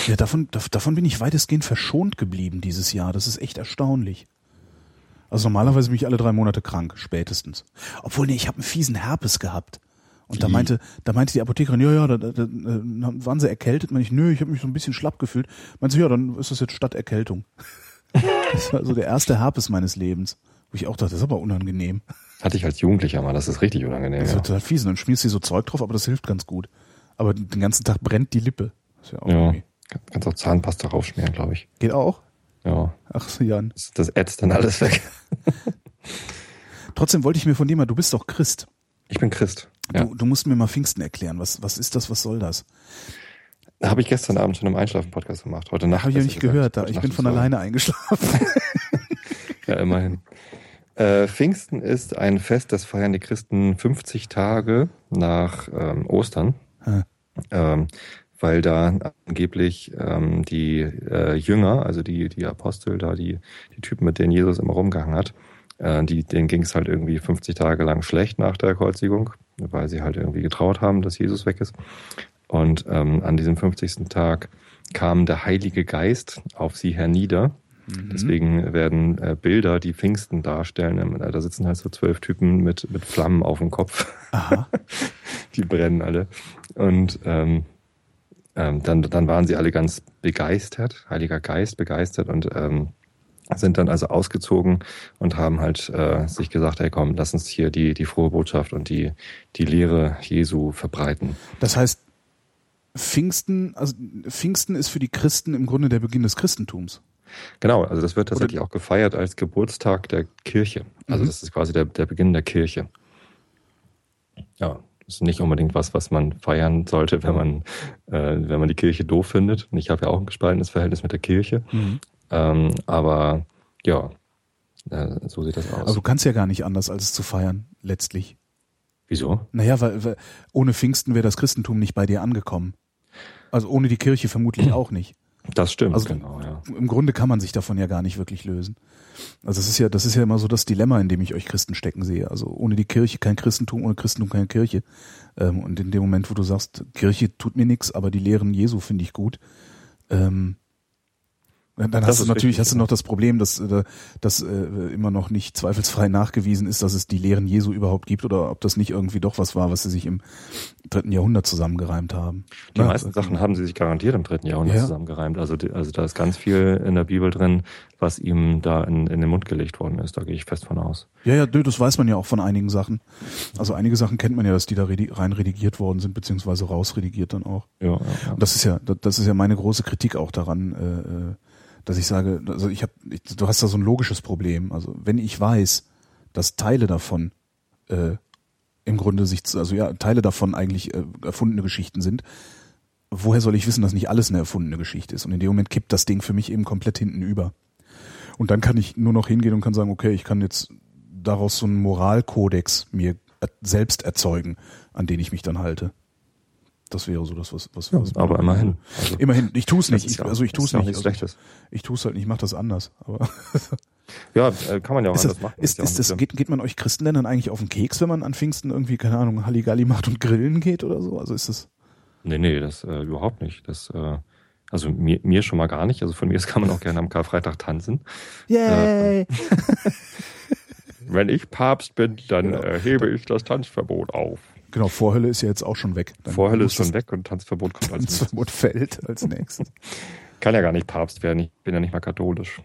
Ja, davon, dav- davon bin ich weitestgehend verschont geblieben dieses Jahr. Das ist echt erstaunlich. Also normalerweise bin ich alle drei Monate krank, spätestens. Obwohl, nee, ich habe einen fiesen Herpes gehabt. Und da meinte, da meinte die Apothekerin, ja, ja, da, da, da, waren sie erkältet? Meinte ich, nö, ich habe mich so ein bisschen schlapp gefühlt. Meinte sie, ja, dann ist das jetzt statt Erkältung. [laughs] das war so der erste Herpes meines Lebens. Wo ich auch dachte, das ist aber unangenehm.
Hatte ich als Jugendlicher mal, das ist richtig unangenehm.
Das ist
Ja.
total fies. Und dann schmierst du so Zeug drauf, aber das hilft ganz gut. Aber den ganzen Tag brennt die Lippe. Das ist ja auch
ja.
irgendwie.
Kannst auch Zahnpasta raufschmieren, glaube ich.
Geht auch?
Ja.
Ach so, Jan.
Das, ätzt dann alles weg. [laughs]
Trotzdem wollte ich mir von dir mal, du bist doch Christ.
Ich bin Christ. Ja.
Du, du musst mir mal Pfingsten erklären. Was, was ist das? Was soll das?
Habe ich gestern Abend schon im Einschlafen-Podcast gemacht. Heute Nacht.
Habe ich ja nicht gehört. Da, ich bin von alleine eingeschlafen. [laughs]
Ja, immerhin. Äh, Pfingsten ist ein Fest, das feiern die Christen 50 Tage nach ähm, Ostern,
Hm.
ähm, weil da angeblich ähm, die äh, Jünger, also die, die Apostel, da die, die Typen, mit denen Jesus immer rumgehangen hat, äh, die, denen ging es halt irgendwie 50 Tage lang schlecht nach der Kreuzigung, weil sie halt irgendwie getraut haben, dass Jesus weg ist. Und ähm, an diesem 50. Tag kam der Heilige Geist auf sie hernieder. Deswegen werden äh, Bilder, die Pfingsten darstellen, ähm, da sitzen halt so zwölf Typen mit, mit Flammen auf dem Kopf.
Aha. [laughs]
die brennen alle. Und ähm, ähm, dann, dann waren sie alle ganz begeistert, Heiliger Geist begeistert und ähm, sind dann also ausgezogen und haben halt äh, sich gesagt, hey komm, lass uns hier die, die frohe Botschaft und die, die Lehre Jesu verbreiten.
Das heißt, Pfingsten, also Pfingsten ist für die Christen im Grunde der Beginn des Christentums.
Genau, also das wird tatsächlich auch gefeiert als Geburtstag der Kirche. Also
Mhm.
das ist quasi der, der Beginn der Kirche. Ja, ist nicht unbedingt was, was man feiern sollte, wenn man, äh, wenn man die Kirche doof findet. Und ich habe ja auch ein gespaltenes Verhältnis mit der Kirche. Ähm, aber ja, äh, so sieht das aus.
Also du kannst ja gar nicht anders, als es zu feiern, letztlich.
Wieso?
Naja, weil, weil ohne Pfingsten wäre das Christentum nicht bei dir angekommen. Also ohne die Kirche vermutlich [clears throat] auch nicht.
Das stimmt,
Also-
genau, ja.
Im Grunde kann man sich davon ja gar nicht wirklich lösen. Also das ist ja, das ist ja immer so das Dilemma, in dem ich euch Christen stecken sehe. Also ohne die Kirche kein Christentum, ohne Christentum keine Kirche. Ähm, und in dem Moment, wo du sagst, Kirche tut mir nichts, aber die Lehren Jesu finde ich gut, ähm, Dann
Das
hast du natürlich
richtig,
hast du
ja.
noch das Problem, dass, äh, dass äh, immer noch nicht zweifelsfrei nachgewiesen ist, dass es die Lehren Jesu überhaupt gibt oder ob das nicht irgendwie doch was war, was sie sich im dritten Jahrhundert zusammengereimt haben.
Die
Ne?
meisten Sachen haben sie sich garantiert im dritten Jahrhundert
Ja.
zusammengereimt. Also, also da ist ganz viel in der Bibel drin, was ihm da in, in den Mund gelegt worden ist. Da gehe ich fest von aus.
Ja, ja, das weiß man ja auch von einigen Sachen. Also einige Sachen kennt man ja, dass die da rein redigiert worden sind, beziehungsweise rausredigiert dann auch.
Ja, ja, ja.
Und das ist ja, das ist ja meine große Kritik auch daran, äh, äh, dass ich sage, also ich habe, du hast da so ein logisches Problem. Also wenn ich weiß, dass Teile davon äh, im Grunde sich, also ja, Teile davon eigentlich äh, erfundene Geschichten sind, woher soll ich wissen, dass nicht alles eine erfundene Geschichte ist? Und in dem Moment kippt das Ding für mich eben komplett hinten über. Und dann kann ich nur noch hingehen und kann sagen, okay, ich kann jetzt daraus so einen Moralkodex mir selbst erzeugen, an den ich mich dann halte. Das wäre so das, was, was,
Ja,
was
aber immerhin. Also,
Immerhin, ich tue es
das
nicht. Ich, also ich
das
tue es nicht.
nichts
Also,
Schlechtes.
ich tue es halt nicht, ich mache das anders. Aber [laughs]
Ja, äh, kann man ja auch
ist das,
anders machen.
ist, ist das, geht, geht man euch Christen dann eigentlich auf den Keks, wenn man an Pfingsten irgendwie, keine Ahnung, Halligalli macht und grillen geht oder so? Also ist das,
Nee, nee, das äh, überhaupt nicht. Das, äh, also mir, mir schon mal gar nicht. Also von mir aus kann man auch gerne am Karfreitag tanzen.
yay! [laughs]
Wenn ich Papst bin, dann
Ja.
äh, hebe ich das Tanzverbot auf.
Genau, Vorhölle ist ja jetzt auch schon weg. Dann
Vorhölle ist schon weg und Tanzverbot kommt als nächstes.
Tanzverbot fällt als nächstes. [laughs]
Kann ja gar nicht Papst werden. Ich bin ja nicht mal katholisch.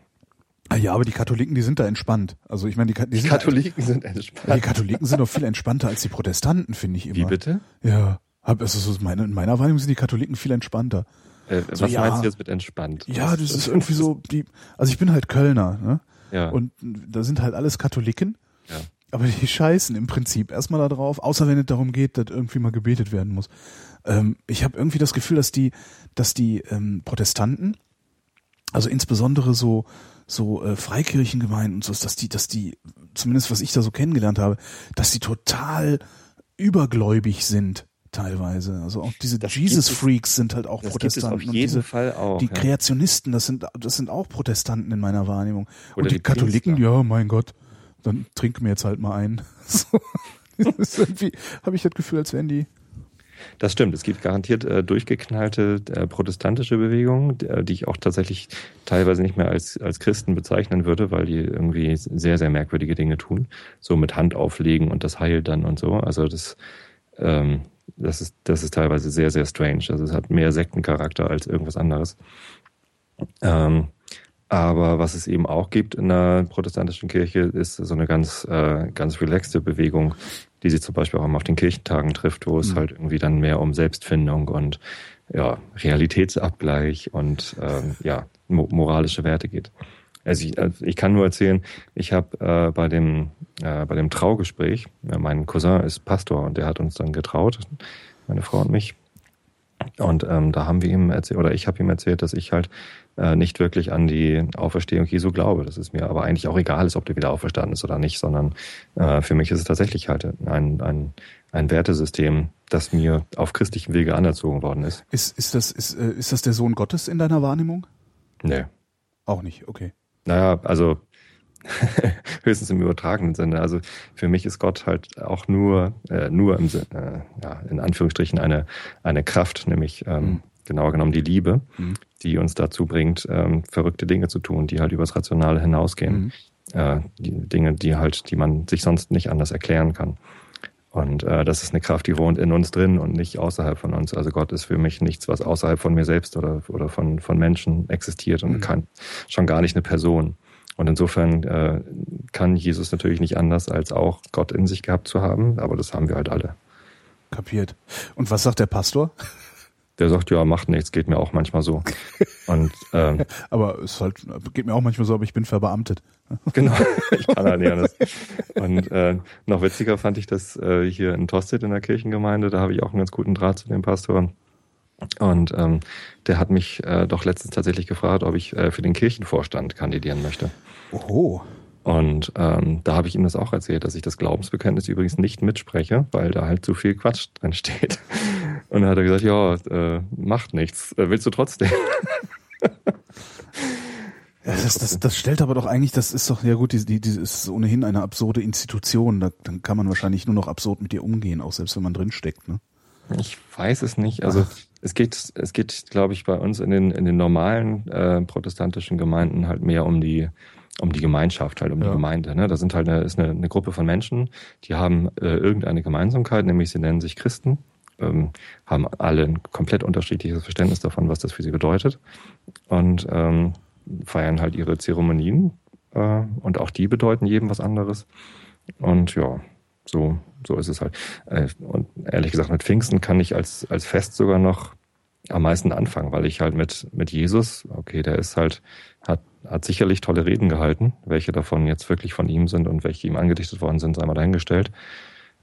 Ah ja, aber die Katholiken, die sind da entspannt. Also ich meine, die, die,
Die
sind
Katholiken sind
Ja, die
entspannt.
Katholiken sind doch viel entspannter als die Protestanten, finde ich immer.
Wie bitte?
Ja. Also so meine, in meiner Wahrnehmung sind die Katholiken viel entspannter.
Äh,
So,
was
ja.
meinst du jetzt mit entspannt?
Ja, das ist irgendwie so, die, also ich bin halt Kölner, ne?
Ja.
Und da sind halt alles Katholiken.
Ja.
Aber die [laughs] scheißen im Prinzip erstmal da drauf, außer wenn es darum geht, dass irgendwie mal gebetet werden muss. Ähm, ich habe irgendwie das Gefühl, dass die, dass die ähm, Protestanten, also insbesondere so so äh, Freikirchengemeinden und so, dass die, dass die, zumindest was ich da so kennengelernt habe, dass die total übergläubig sind teilweise. Also auch diese
Das gibt
Jesus
es-
Freaks sind halt auch
das gibt es
Protestanten
auf jeden
diese
Fall auch.
die
ja.
Kreationisten, das sind das sind auch Protestanten in meiner Wahrnehmung.
Oder
und die,
die
Katholiken,
Priester.
ja, mein Gott, dann trinken wir jetzt halt mal ein. [laughs] So. Habe ich das Gefühl, als wären die
Das stimmt. Es gibt garantiert äh, durchgeknallte äh, protestantische Bewegungen, äh, die ich auch tatsächlich teilweise nicht mehr als, als Christen bezeichnen würde, weil die irgendwie sehr, sehr merkwürdige Dinge tun. So mit Hand auflegen und das heilt dann und so. Also das, ähm, das, ist, das ist teilweise sehr, sehr strange. Also es hat mehr Sektencharakter als irgendwas anderes. Ähm, aber was es eben auch gibt in der protestantischen Kirche, ist so eine ganz, äh, ganz relaxte Bewegung, die sich zum Beispiel auch immer auf den Kirchentagen trifft, wo es
Mhm.
halt irgendwie dann mehr um Selbstfindung und ja, Realitätsabgleich und ähm, ja, mo moralische Werte geht. Also ich, also ich kann nur erzählen, ich habe äh, bei dem äh, bei dem Traugespräch, äh, mein Cousin ist Pastor und der hat uns dann getraut, meine Frau und mich. Und ähm, da haben wir ihm erzählt, oder ich habe ihm erzählt, dass ich halt äh, nicht wirklich an die Auferstehung Jesu glaube. Das ist mir aber eigentlich auch egal ist, ob der wieder auferstanden ist oder nicht, sondern äh, für mich ist es tatsächlich halt ein, ein, ein Wertesystem, das mir auf christlichem Wege anerzogen worden ist.
ist ist das ist äh, ist das der Sohn Gottes in deiner Wahrnehmung?
Nee.
Auch nicht, okay.
Naja, also [laughs] höchstens im übertragenen Sinne. Also für mich ist Gott halt auch nur, äh, nur im Sinne, äh, ja, in Anführungsstrichen eine, eine Kraft, nämlich ähm,
Mhm.
Genauer genommen die Liebe,
Mhm.
die uns dazu bringt, ähm, verrückte Dinge zu tun, die halt übers Rationale hinausgehen.
Mhm.
Äh, die Dinge, die halt, die man sich sonst nicht anders erklären kann. Und äh, das ist eine Kraft, die wohnt in uns drin und nicht außerhalb von uns. Also Gott ist für mich nichts, was außerhalb von mir selbst oder, oder von, von Menschen existiert und
Mhm.
kann schon gar nicht eine Person. Und insofern äh, kann Jesus natürlich nicht anders, als auch Gott in sich gehabt zu haben, aber das haben wir halt alle.
Kapiert. Und was sagt der Pastor?
Der sagt, ja, macht nichts, geht mir auch manchmal so. Und ähm, [laughs]
Aber es halt geht mir auch manchmal so, aber ich bin verbeamtet. [laughs]
Genau, ich kann halt nicht anders. Und äh, noch witziger fand ich das äh, hier in Tosted in der Kirchengemeinde, da habe ich auch einen ganz guten Draht zu dem Pastor. Und ähm, der hat mich äh, doch letztens tatsächlich gefragt, ob ich äh, für den Kirchenvorstand kandidieren möchte.
Oho.
Und ähm, da habe ich ihm das auch erzählt, dass ich das Glaubensbekenntnis übrigens nicht mitspreche, weil da halt zu viel Quatsch drin steht. Und dann hat er gesagt, ja, äh, macht nichts. Äh, willst du trotzdem? [laughs]
Ja, das, das, das stellt aber doch eigentlich, das ist doch, ja gut, die, die, die ist ohnehin eine absurde Institution. Da, dann kann man wahrscheinlich nur noch absurd mit ihr umgehen, auch selbst wenn man drin steckt. Ne?
Ich weiß es nicht. Also es geht, es geht, glaube ich, bei uns in den, in den normalen äh, protestantischen Gemeinden halt mehr um die, um die Gemeinschaft, halt um ja. die Gemeinde. Ne? Da sind halt eine, ist eine, eine Gruppe von Menschen, die haben äh, irgendeine Gemeinsamkeit, nämlich sie nennen sich Christen, ähm, haben alle ein komplett unterschiedliches Verständnis davon, was das für sie bedeutet und ähm, feiern halt ihre Zeremonien äh, und auch die bedeuten jedem was anderes. Und ja, so, so ist es halt. Äh, und ehrlich gesagt, mit Pfingsten kann ich als, als Fest sogar noch am meisten anfangen, weil ich halt mit, mit Jesus, okay, der ist halt, hat, hat sicherlich tolle Reden gehalten. Welche davon jetzt wirklich von ihm sind und welche ihm angedichtet worden sind, sei mal dahingestellt.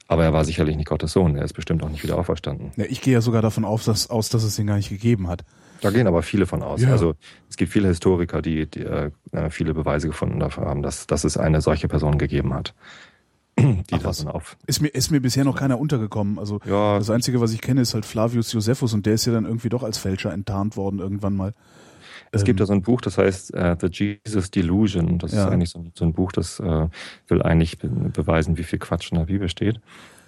Aber er war sicherlich nicht Gottes Sohn. Er ist bestimmt auch nicht wieder auferstanden.
Ja, ich gehe ja sogar davon aus, dass, aus, dass es ihn gar nicht gegeben hat.
Da gehen aber viele von aus. Ja. Also es gibt viele Historiker, die, die äh, viele Beweise gefunden dafür haben, dass, dass es eine solche Person gegeben hat [clears throat]
die Ach, das auf. Ist mir, ist mir bisher noch keiner untergekommen. Also ja. das Einzige, was ich kenne, ist halt Flavius Josephus und der ist ja dann irgendwie doch als Fälscher enttarnt worden irgendwann mal.
Es ähm, gibt ja so ein Buch, das heißt uh, The Jesus Delusion. Das ja. ist eigentlich so, so, ein Buch, das uh, will eigentlich be beweisen, wie viel Quatsch in der Bibel steht.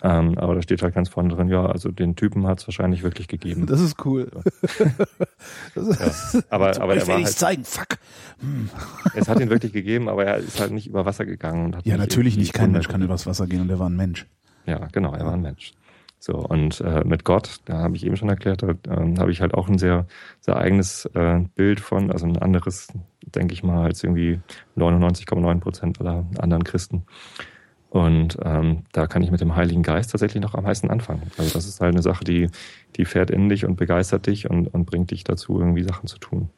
Ähm, aber da steht halt ganz vorne drin, ja, also den Typen hat es wahrscheinlich wirklich gegeben.
Das ist cool. [laughs]
das ist, ja, aber aber er war halt,
zeigen, fuck. Hm.
Es hat ihn wirklich gegeben, aber er ist halt nicht über Wasser gegangen.
ja, natürlich nicht. Kein Mensch kann übers Wasser gehen und er war ein Mensch.
Ja, genau, er war ein Mensch. So, und äh, mit Gott, da habe ich eben schon erklärt, da äh, habe ich halt auch ein sehr, sehr eigenes äh, Bild von, also ein anderes, denke ich mal, als irgendwie 99,9 Prozent aller anderen Christen. Und ähm, da kann ich mit dem Heiligen Geist tatsächlich noch am meisten anfangen. Also das ist halt eine Sache, die, die fährt in dich und begeistert dich und, und bringt dich dazu, irgendwie Sachen zu tun.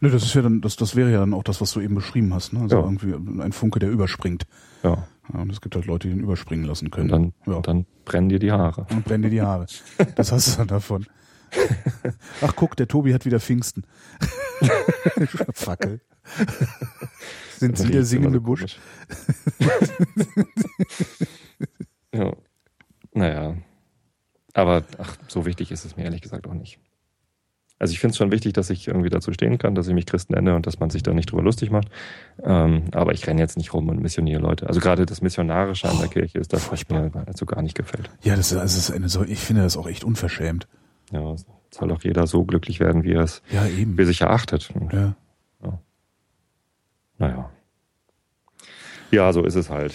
Nö, das ist ja dann, das, das wäre ja dann auch das, was du eben beschrieben hast, ne? Also ja. irgendwie ein Funke, der überspringt.
Ja.
Ja. Und es gibt halt Leute, die den überspringen lassen können.
Und dann, ja. dann brennen dir die Haare.
Und brennen dir die Haare. [laughs] Das hast du dann davon. Ach guck, der Tobi hat wieder Pfingsten. [laughs] Fackel. Sind Sie der singende so Busch? [laughs]
ja. Naja. Aber ach, so wichtig ist es mir ehrlich gesagt auch nicht. Also ich finde es schon wichtig, dass ich irgendwie dazu stehen kann, dass ich mich Christ nenne und dass man sich da nicht drüber lustig macht. Ähm, aber ich renne jetzt nicht rum und missioniere Leute. Also gerade das Missionarische an der Kirche ist das, was mir also gar nicht gefällt.
Ja, das ist, also das ist eine so, ich finde das auch echt unverschämt.
Ja, soll auch jeder so glücklich werden, wie er es
ja, eben.
für sich erachtet. Und,
ja.
ja. Naja. Ja, so ist es halt.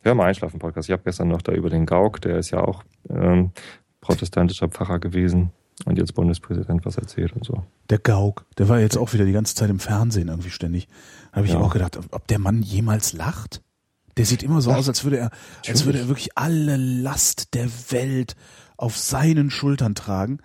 Hör mal Einschlafen-Podcast. Ich habe gestern noch da über den Gauk, der ist ja auch ähm, protestantischer Pfarrer gewesen und jetzt Bundespräsident was erzählt und so.
Der Gauk, der war jetzt auch wieder die ganze Zeit im Fernsehen irgendwie ständig. Da habe ich ja. auch gedacht, ob der Mann jemals lacht? Der sieht immer so Ach, aus, als würde er, als würde er wirklich alle Last der Welt auf seinen Schultern tragen.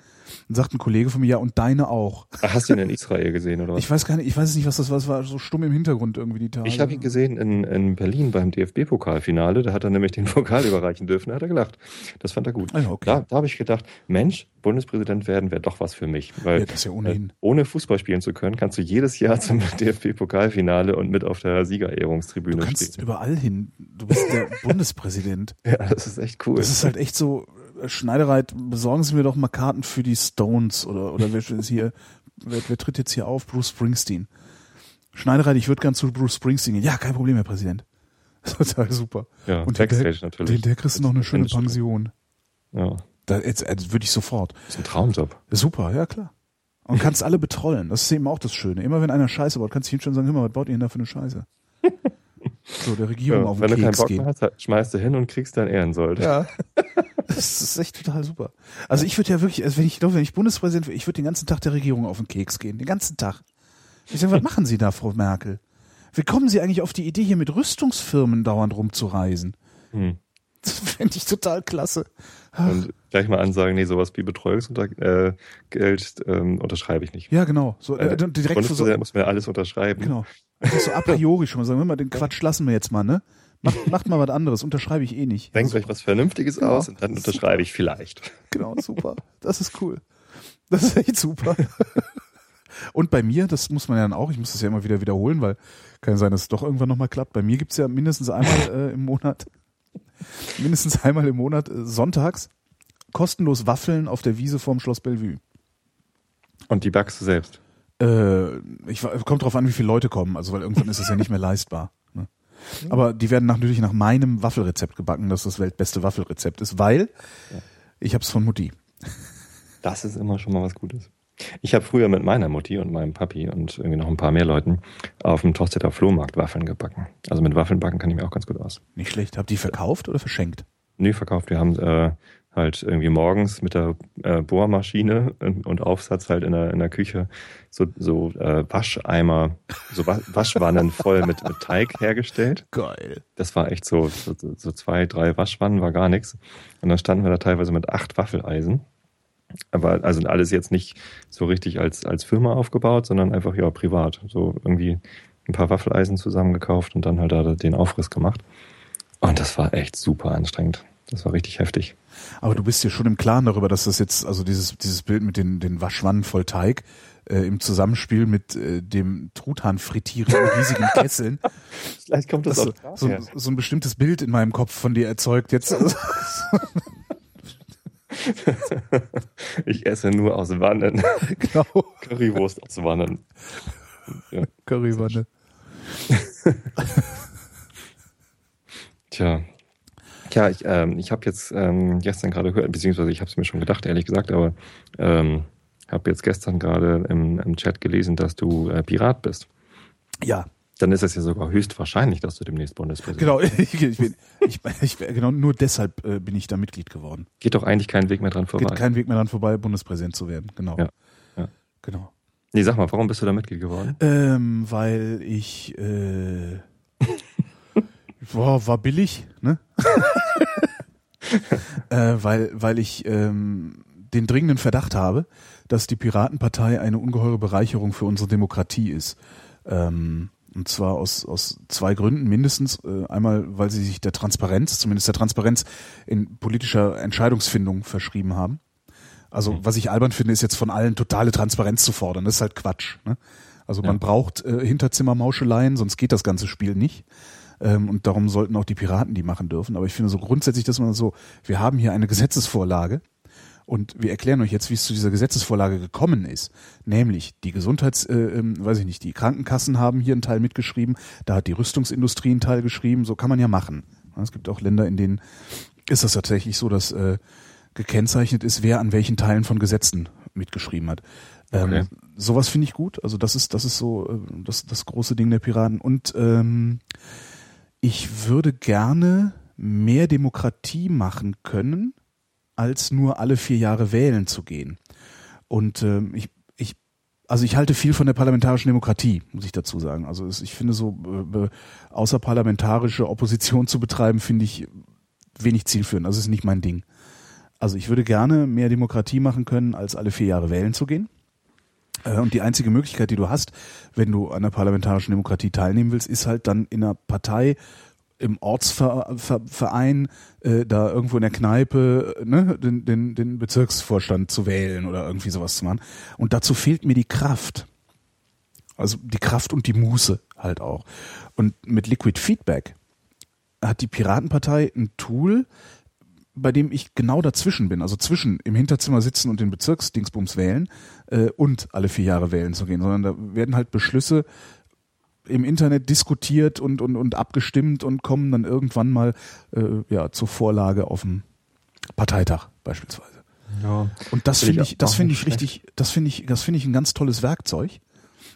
Dann sagt ein Kollege von mir, ja, und deine auch.
Ach, hast du ihn in Israel gesehen, oder was?
Ich weiß gar nicht, ich weiß nicht, was das war. Es war so stumm im Hintergrund irgendwie die Tage.
Ich habe ihn gesehen in, in Berlin beim DFB-Pokalfinale. Da hat er nämlich den Pokal überreichen dürfen. Da hat er gelacht. Das fand er gut.
Ah, okay.
Da, da habe ich gedacht, Mensch, Bundespräsident werden wäre doch was für mich. Weil
ja, das ist ja ohnehin.
Äh, ohne Fußball spielen zu können, kannst du jedes Jahr zum [laughs] DFB-Pokalfinale und mit auf der Siegerehrungstribüne
stehen. Du kannst stehen. überall hin. Du bist der [laughs] Bundespräsident.
Ja, das ist echt cool.
Das ist halt echt so, Schneidereit, besorgen Sie mir doch mal Karten für die Stones oder, oder wer ist hier, wer, wer tritt jetzt hier auf? Bruce Springsteen. Schneidereit, ich würde gern zu Bruce Springsteen gehen. Ja, kein Problem, Herr Präsident. [laughs] Total super.
Ja,
und
Backstage der, natürlich.
Den, der kriegst du noch eine schöne Pension.
Ja.
Da, jetzt, jetzt würde ich sofort.
Das ist ein Traumjob.
Super, ja klar. Und kannst alle betrollen. Das ist eben auch das Schöne. Immer wenn einer Scheiße baut, kannst du ihm schon sagen, hör mal, was baut ihr denn da für eine Scheiße? [laughs] So, der Regierung ja, auf den
Wenn
Keks
du keinen Bock mehr hast, schmeißt du hin und kriegst dein Ehrensold.
Ja. [laughs] [laughs] Das ist echt total super. Also ich würde ja wirklich, also wenn ich glaube, wenn ich Bundespräsident wäre, ich würde den ganzen Tag der Regierung auf den Keks gehen. Den ganzen Tag. Ich sage, was machen Sie da, Frau Merkel? Wie kommen Sie eigentlich auf die Idee, hier mit Rüstungsfirmen dauernd rumzureisen? Hm. Das fände ich total klasse.
Ach. Und gleich mal ansagen, nee, sowas wie Betreuungsgeld äh, ähm, unterschreibe ich nicht.
Ja, genau. So, äh,
direkt so, muss mir alles unterschreiben.
Genau. Das so a priori schon mal sagen, wir mal, den Quatsch lassen wir jetzt mal, ne? Macht, macht mal was anderes, unterschreibe ich eh nicht.
Denkt also, euch was Vernünftiges genau. aus und dann unterschreibe ich vielleicht.
Genau, super. Das ist cool. Das ist echt super. Und bei mir, das muss man ja dann auch, ich muss das ja immer wieder wiederholen, weil kann sein, dass es doch irgendwann nochmal klappt. Bei mir gibt's ja mindestens einmal äh, im Monat, mindestens einmal im Monat äh, sonntags kostenlos Waffeln auf der Wiese vorm Schloss Bellevue.
Und die backst du selbst?
Äh, ich, kommt drauf an, wie viele Leute kommen, also weil irgendwann ist es ja nicht mehr leistbar. Mhm. Aber die werden natürlich nach meinem Waffelrezept gebacken, das das weltbeste Waffelrezept ist, weil ja. ich habe es von Mutti.
Das ist immer schon mal was Gutes. Ich habe früher mit meiner Mutti und meinem Papi und irgendwie noch ein paar mehr Leuten auf dem Tostetter Flohmarkt Waffeln gebacken. Also mit Waffeln backen kann ich mir auch ganz gut aus.
Nicht schlecht. Habt ihr verkauft oder verschenkt?
Nee, verkauft. Wir haben äh, halt irgendwie morgens mit der äh, Bohrmaschine und, Aufsatz halt in der, in der Küche so, so äh, Wascheimer, so Wa [laughs] Waschwannen voll mit, mit Teig hergestellt.
Geil.
Das war echt so, so, so zwei, drei Waschwannen war gar nichts. Und dann standen wir da teilweise mit acht Waffeleisen aber also alles jetzt nicht so richtig als, als Firma aufgebaut, sondern einfach ja privat. So irgendwie ein paar Waffeleisen zusammengekauft und dann halt da den Aufriss gemacht. Und das war echt super anstrengend. Das war richtig heftig.
Aber du bist dir schon im Klaren darüber, dass das jetzt, also dieses, dieses Bild mit den, den Waschwannen voll Teig, äh, im Zusammenspiel mit äh, dem Truthahn frittieren in riesigen [laughs] Kesseln.
Vielleicht kommt das, das
auch so, so, so ein bestimmtes Bild in meinem Kopf von dir erzeugt jetzt. [laughs] [laughs]
ich esse nur aus Wannen.
Genau.
Currywurst aus Wannen.
Ja. Currywanne.
Tja. Tja, ich, ähm, ich habe jetzt ähm, gestern gerade gehört, beziehungsweise ich habe es mir schon gedacht, ehrlich gesagt, aber ähm, habe jetzt gestern gerade im, im Chat gelesen, dass du äh, Pirat bist.
Ja,
dann ist es ja sogar höchstwahrscheinlich, dass du demnächst Bundespräsident
Genau, [laughs] ich, ich bin, ich, ich, genau nur deshalb äh, bin ich da Mitglied geworden.
Geht doch eigentlich kein Weg mehr dran vorbei.
Geht kein Weg mehr dran vorbei, Bundespräsident zu werden, genau.
Ja, ja.
Genau.
Nee, sag mal, warum bist du da Mitglied geworden?
Ähm, weil ich äh, boah, war billig, ne? [laughs] [laughs] äh, weil, weil ich ähm, den dringenden Verdacht habe, dass die Piratenpartei eine ungeheure Bereicherung für unsere Demokratie ist. Ähm, und zwar aus, aus zwei Gründen mindestens. Äh, einmal, weil sie sich der Transparenz, zumindest der Transparenz in politischer Entscheidungsfindung verschrieben haben. Also mhm. was ich albern finde, ist jetzt von allen totale Transparenz zu fordern. Das ist halt Quatsch. Ne? Also ja. man braucht äh, Hinterzimmermauscheleien, sonst geht das ganze Spiel nicht. Ähm, und darum sollten auch die Piraten die machen dürfen. Aber ich finde so grundsätzlich, dass man so, wir haben hier eine Gesetzesvorlage, und wir erklären euch jetzt, wie es zu dieser Gesetzesvorlage gekommen ist. Nämlich die Gesundheits, äh, äh, weiß ich nicht, die Krankenkassen haben hier einen Teil mitgeschrieben, da hat die Rüstungsindustrie einen Teil geschrieben, so kann man ja machen. Es gibt auch Länder, in denen ist das tatsächlich so, dass äh, gekennzeichnet ist, wer an welchen Teilen von Gesetzen mitgeschrieben hat. Ähm, okay. sowas finde ich gut. Also das ist, das ist so äh, das, das große Ding der Piraten. Und ähm, ich würde gerne mehr Demokratie machen können als nur alle vier Jahre wählen zu gehen. Und ähm, ich, ich, also ich halte viel von der parlamentarischen Demokratie, muss ich dazu sagen. Also es, ich finde so äh, außerparlamentarische Opposition zu betreiben, finde ich wenig zielführend. Also ist nicht mein Ding. Also ich würde gerne mehr Demokratie machen können, als alle vier Jahre wählen zu gehen. Äh, und die einzige Möglichkeit, die du hast, wenn du an der parlamentarischen Demokratie teilnehmen willst, ist halt dann in einer Partei im Ortsverein äh, da irgendwo in der Kneipe ne, den, den, den Bezirksvorstand zu wählen oder irgendwie sowas zu machen. Und dazu fehlt mir die Kraft. Also die Kraft und die Muße halt auch. Und mit Liquid Feedback hat die Piratenpartei ein Tool, bei dem ich genau dazwischen bin, also zwischen im Hinterzimmer sitzen und den Bezirksdingsbums wählen äh, und alle vier Jahre wählen zu gehen, sondern da werden halt Beschlüsse im Internet diskutiert und, und, und abgestimmt und kommen dann irgendwann mal äh, ja, zur Vorlage auf dem Parteitag beispielsweise.
Ja,
und das finde ich, das finde ich richtig, das finde ich, das finde ich ein ganz tolles Werkzeug.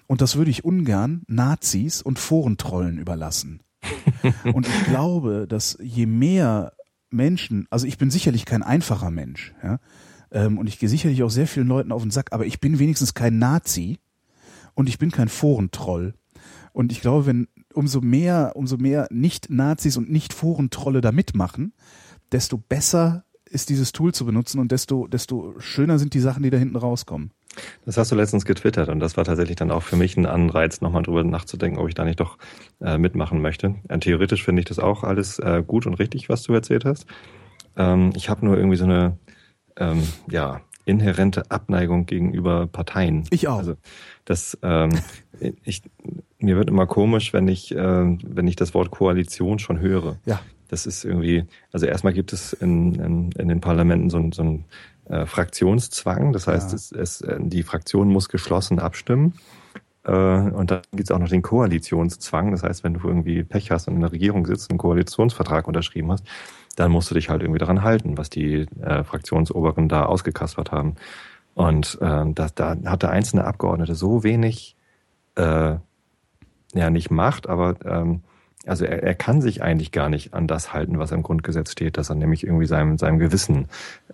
Und das würde ich ungern Nazis und Forentrollen überlassen. [laughs] und ich glaube, dass je mehr Menschen, also ich bin sicherlich kein einfacher Mensch, ja, ähm, und ich gehe sicherlich auch sehr vielen Leuten auf den Sack, aber ich bin wenigstens kein Nazi und ich bin kein Forentroll und ich glaube, wenn umso mehr, umso mehr Nicht-Nazis und Nicht-Forentrolle da mitmachen, desto besser ist dieses Tool zu benutzen und desto, desto schöner sind die Sachen, die da hinten rauskommen.
Das hast du letztens getwittert und das war tatsächlich dann auch für mich ein Anreiz, nochmal drüber nachzudenken, ob ich da nicht doch äh, mitmachen möchte. Äh, theoretisch finde ich das auch alles äh, gut und richtig, was du erzählt hast. Ähm, ich habe nur irgendwie so eine, ähm, ja, inhärente Abneigung gegenüber Parteien.
Ich auch.
Also das, ähm, [laughs] ich, mir wird immer komisch, wenn ich, äh, wenn ich das Wort Koalition schon höre.
Ja.
Das ist irgendwie, also erstmal gibt es in, in, in den Parlamenten so, so einen äh, Fraktionszwang. Das heißt, ja. es, es, äh, die Fraktion muss geschlossen abstimmen. Äh, und dann gibt es auch noch den Koalitionszwang. Das heißt, wenn du irgendwie Pech hast und in der Regierung sitzt, einen Koalitionsvertrag unterschrieben hast, dann musst du dich halt irgendwie daran halten, was die äh, Fraktionsoberen da ausgekaspert haben. Und ähm, da, da hat der einzelne Abgeordnete so wenig, äh, ja nicht Macht, aber ähm, also er, er kann sich eigentlich gar nicht an das halten, was im Grundgesetz steht, dass er nämlich irgendwie seinem, seinem Gewissen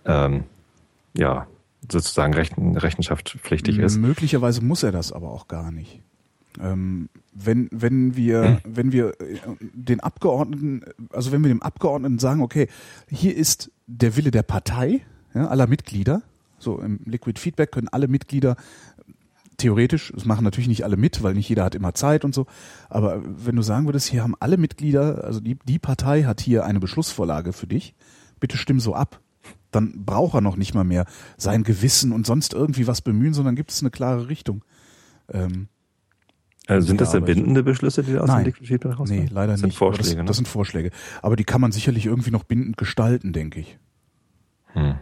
ähm, ja sozusagen rechen, rechenschaftspflichtig ist.
Möglicherweise muss er das aber auch gar nicht. Ähm, wenn, wenn wir, hm. wenn wir äh, den Abgeordneten, also wenn wir dem Abgeordneten sagen, okay, hier ist der Wille der Partei, ja, aller Mitglieder, so im Liquid Feedback können alle Mitglieder theoretisch, das machen natürlich nicht alle mit, weil nicht jeder hat immer Zeit und so, aber wenn du sagen würdest, hier haben alle Mitglieder, also die, die Partei hat hier eine Beschlussvorlage für dich, bitte stimm so ab. Dann braucht er noch nicht mal mehr sein Gewissen und sonst irgendwie was bemühen, sondern gibt es eine klare Richtung. Ähm,
also sind das denn bindende Beschlüsse, die aus
Nein.
dem Feedback
rauskommen? Nee, leider
das sind
nicht.
Vorschläge,
das,
ne?
das sind Vorschläge. Aber die kann man sicherlich irgendwie noch bindend gestalten, denke ich.
Hm.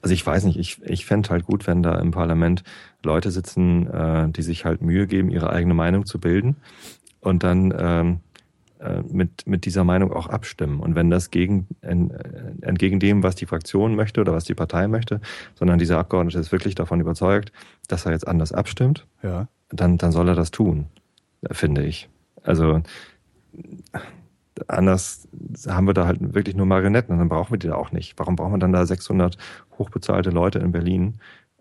Also ich weiß nicht, ich, ich fände halt gut, wenn da im Parlament Leute sitzen, äh, die sich halt Mühe geben, ihre eigene Meinung zu bilden und dann ähm, äh, mit, mit dieser Meinung auch abstimmen. Und wenn das gegen, en, äh, entgegen dem, was die Fraktion möchte oder was die Partei möchte, sondern dieser Abgeordnete ist wirklich davon überzeugt, dass er jetzt anders abstimmt,
ja.
dann, dann soll er das tun, finde ich. Also anders haben wir da halt wirklich nur Marionetten und dann brauchen wir die da auch nicht. Warum brauchen wir dann da 600 hochbezahlte Leute in Berlin,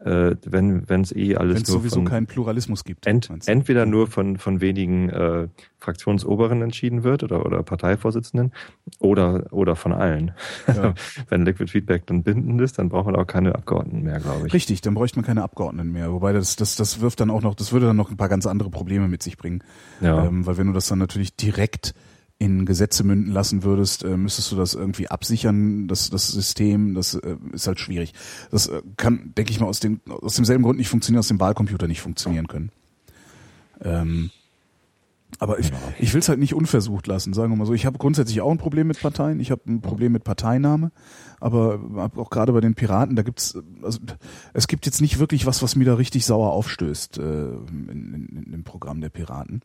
äh, wenn es eh alles
Wenn es
nur
sowieso
von,
keinen Pluralismus gibt.
ent, entweder nur von von wenigen äh, Fraktionsoberen entschieden wird oder oder Parteivorsitzenden oder oder von allen.
Ja. [laughs]
wenn Liquid Feedback dann bindend ist, dann braucht man auch keine Abgeordneten mehr, glaube ich.
Richtig, dann bräuchte man keine Abgeordneten mehr. Wobei das, das, das wirft dann auch noch, das würde dann noch ein paar ganz andere Probleme mit sich bringen.
Ja.
Ähm, weil wenn du das dann natürlich direkt in Gesetze münden lassen würdest, äh, müsstest du das irgendwie absichern, das, das System, das äh, ist halt schwierig. Das äh, kann, denke ich mal, aus, dem, aus demselben Grund nicht funktionieren, aus dem Wahlcomputer nicht funktionieren können. Ähm, aber ich, ich will es halt nicht unversucht lassen, sagen wir mal so. Ich habe grundsätzlich auch ein Problem mit Parteien, ich habe ein Problem mit Parteinahme, aber auch gerade bei den Piraten, da gibt's, also es gibt jetzt nicht wirklich was, was mir da richtig sauer aufstößt äh, in, in, in dem Programm der Piraten.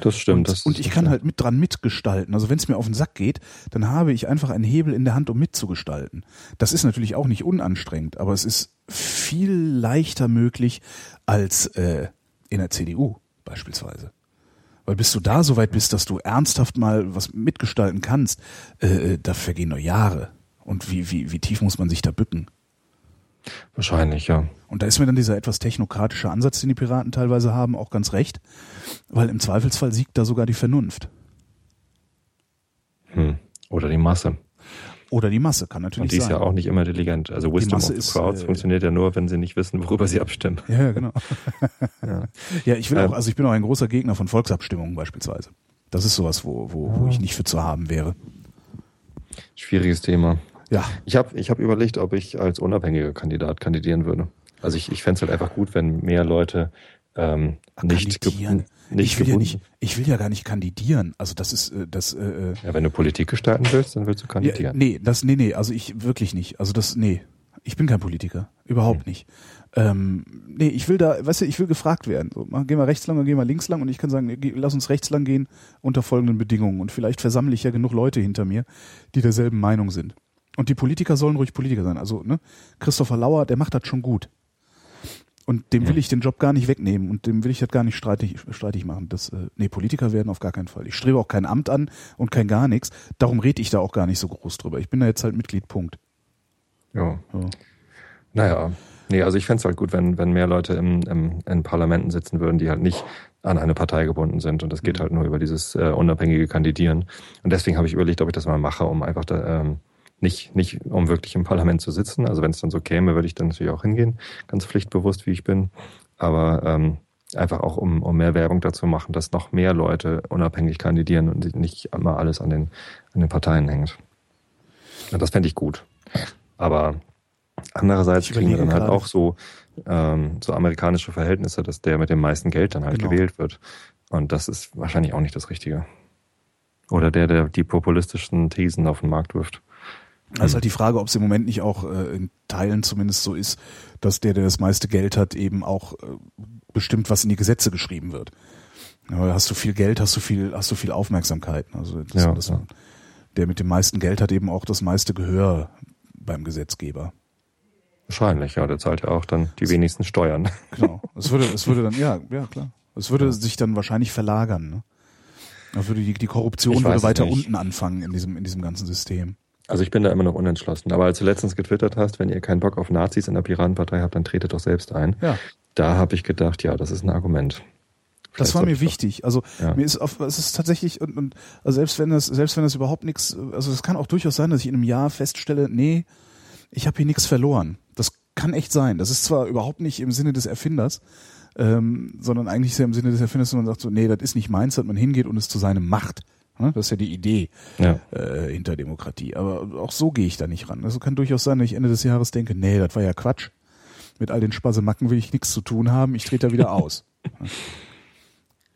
Das stimmt.
Und,
das,
und ich kann
stimmt.
halt mit dran mitgestalten. Also wenn es mir auf den Sack geht, dann habe ich einfach einen Hebel in der Hand, um mitzugestalten. Das ist natürlich auch nicht unanstrengend, aber es ist viel leichter möglich als äh, in der CDU beispielsweise. Weil bis du da so weit bist, dass du ernsthaft mal was mitgestalten kannst, äh, da vergehen noch Jahre. Und wie, wie, wie tief muss man sich da bücken?
Wahrscheinlich, ja.
Und da ist mir dann dieser etwas technokratische Ansatz, den die Piraten teilweise haben, auch ganz recht. Weil im Zweifelsfall siegt da sogar die Vernunft.
Hm. Oder die Masse.
Oder die Masse, kann natürlich
Und die ist
sein.
ja auch nicht immer intelligent. Also Wisdom of the
ist,
Crowds
äh,
funktioniert ja nur, wenn sie nicht wissen, worüber sie abstimmen.
Ja, ja, genau. [laughs]
Ja.
Ja, ich will
Ähm.
auch, also ich bin auch ein großer Gegner von Volksabstimmungen beispielsweise. Das ist sowas, wo, wo, wo ich nicht für zu haben wäre.
Schwieriges Thema.
Ja,
Ich habe ich hab überlegt, ob ich als unabhängiger Kandidat kandidieren würde. Also ich, ich fände es halt einfach gut, wenn mehr Leute ähm, nicht, ge
kandidieren.
nicht
ich will ja
gebunden.
nicht, ich will ja gar nicht kandidieren. Also das ist, äh, das, äh, äh,
Ja, wenn du Politik gestalten willst, dann willst du
ja,
kandidieren.
nee, das, nee, nee, also ich wirklich nicht. Also das, nee, ich bin kein Politiker, überhaupt
Hm.
nicht. Ähm, nee, ich will da, weißt du, ich will gefragt werden. So, gehen wir rechts lang oder gehen wir links lang und ich kann sagen, nee, geh- lass uns rechts lang gehen unter folgenden Bedingungen und vielleicht versammle ich ja genug Leute hinter mir, die derselben Meinung sind. Und die Politiker sollen ruhig Politiker sein. Also, ne, Christopher Lauer, der macht das schon gut. Und dem will ich den Job gar nicht wegnehmen und dem will ich das gar nicht streitig, streitig machen. Das, äh, nee, Politiker werden auf gar keinen Fall. Ich strebe auch kein Amt an und kein gar nichts. Darum rede ich da auch gar nicht so groß drüber. Ich bin da jetzt halt Mitglied, Punkt.
Ja.
Ja.
Naja. Nee, also ich fände es halt gut, wenn, wenn mehr Leute im, im, in Parlamenten sitzen würden, die halt nicht an eine Partei gebunden sind. Und das geht halt nur über dieses äh, unabhängige Kandidieren. Und deswegen habe ich überlegt, ob ich das mal mache, um einfach da, ähm, nicht, nicht um wirklich im Parlament zu sitzen. Also wenn es dann so käme, würde ich dann natürlich auch hingehen, ganz pflichtbewusst, wie ich bin. Aber ähm, einfach auch, um, um mehr Werbung dazu machen, dass noch mehr Leute unabhängig kandidieren und nicht immer alles an den, an den Parteien hängt. Und das fände ich gut. Aber andererseits kriegen wir dann halt
gerade.
auch so, ähm, so amerikanische Verhältnisse, dass der mit dem meisten Geld dann halt
Genau.
gewählt wird. Und das ist wahrscheinlich auch nicht das Richtige. Oder der, der die populistischen Thesen auf den Markt wirft.
Also ist halt die Frage, ob es im Moment nicht auch äh, in Teilen zumindest so ist, dass der, der das meiste Geld hat, eben auch äh, bestimmt, was in die Gesetze geschrieben wird. Ja, hast du viel Geld, hast du viel, hast du viel Aufmerksamkeit. Also das,
Ja,
das,
ja.
der mit dem meisten Geld hat eben auch das meiste Gehör beim Gesetzgeber.
Wahrscheinlich, ja. Der zahlt ja auch dann die wenigsten Steuern. [laughs]
Genau. Es würde, es würde dann, ja, ja klar. Es würde sich dann wahrscheinlich verlagern. Ne? Da würde die, die Korruption würde weiter
nicht.
unten anfangen in diesem, in diesem ganzen System.
Also ich bin da immer noch unentschlossen. Aber als du letztens getwittert hast, wenn ihr keinen Bock auf Nazis in der Piratenpartei habt, dann tretet doch selbst ein.
Ja.
Da habe ich gedacht, ja, das ist ein Argument.
Das
Vielleicht
war mir wichtig. Also
Ja.
mir ist auf, es ist tatsächlich und, und also selbst wenn das selbst wenn das überhaupt nichts, also es kann auch durchaus sein, dass ich in einem Jahr feststelle, nee, ich habe hier nichts verloren. Das kann echt sein. Das ist zwar überhaupt nicht im Sinne des Erfinders, ähm, sondern eigentlich ja im Sinne des Erfinders, dass man sagt so, nee, das ist nicht meins, dass man hingeht und es zu seinem macht. Ne? Das ist ja die Idee.
Ja.
äh, hinter Demokratie. Aber auch so gehe ich da nicht ran. Also kann durchaus sein, dass ich Ende des Jahres denke, nee, das war ja Quatsch. Mit all den Spasemacken will ich nichts zu tun haben. Ich trete da wieder [laughs] aus.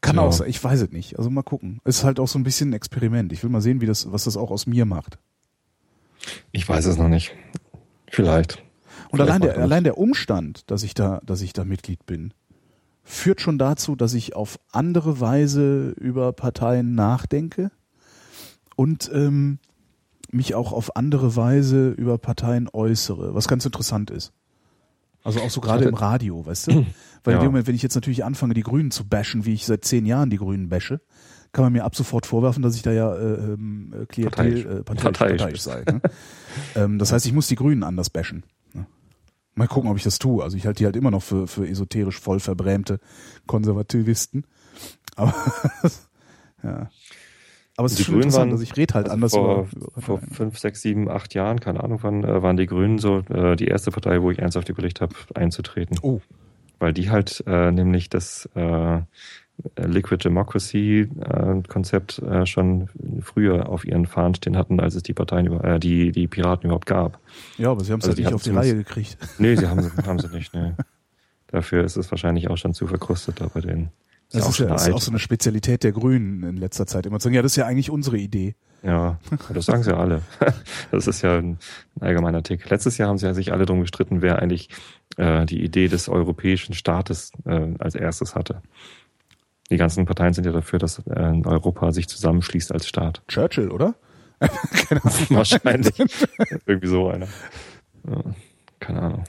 Kann
Ja.
auch sein, ich weiß es nicht. Also mal gucken. Ist halt auch so ein bisschen ein Experiment. Ich will mal sehen, wie das, was das auch aus mir macht.
Ich weiß es noch nicht. Vielleicht.
Und
Vielleicht
allein der,
er
allein der Umstand, dass ich da, dass ich da Mitglied bin, führt schon dazu, dass ich auf andere Weise über Parteien nachdenke und ähm, mich auch auf andere Weise über Parteien äußere, was ganz interessant ist. Also auch so gerade im Radio, weißt du? [clears throat] Weil in
Ja.
dem Moment, wenn ich jetzt natürlich anfange, die Grünen zu bashen, wie ich seit zehn Jahren die Grünen bashe, kann man mir ab sofort vorwerfen, dass ich da ja äh, ähm, äh, Klientel,
Parteiisch.
äh, parteiisch,
Parteiisch
parteiisch sei. Ne? [laughs] ähm, das heißt, ich muss die Grünen anders bashen. Mal gucken, ob ich das tue. Also ich halte die halt immer noch für, für esoterisch voll verbrämte Konservativisten. Aber [laughs] ja. Aber es ist
Die
schon
Grünen
interessant,
waren
also ich rede halt
also
anders
vor, vor fünf, sechs, sieben, acht Jahren, keine Ahnung wann, äh, waren die Grünen so äh, die erste Partei, wo ich ernsthaft überlegt habe, einzutreten.
Oh,
Weil die halt äh, nämlich das äh, Liquid Democracy äh, Konzept äh, schon früher auf ihren Fahnen stehen hatten, als es die Parteien über, äh, die die Piraten überhaupt gab.
ja, aber sie haben es
Also
halt nicht auf die Reihe gekriegt. [laughs]
Nee, sie haben, sie- haben sie nicht. Nee. Dafür ist es wahrscheinlich auch schon zu verkrustet da bei denen.
Das
auch
ist, ja, ist auch so eine Spezialität der Grünen in letzter Zeit. Immer zu sagen, ja, das ist ja eigentlich unsere Idee.
Ja, das sagen sie alle. [laughs] Das ist ja ein allgemeiner Tick. Letztes Jahr haben sie ja sich alle drum gestritten, wer eigentlich äh, die Idee des europäischen Staates äh, als erstes hatte. Die ganzen Parteien sind ja dafür, dass äh, Europa sich zusammenschließt als Staat.
Churchill, oder? [laughs] Keine Ahnung. [laughs]
Wahrscheinlich. [laughs] Irgendwie so einer. Ja, keine Ahnung.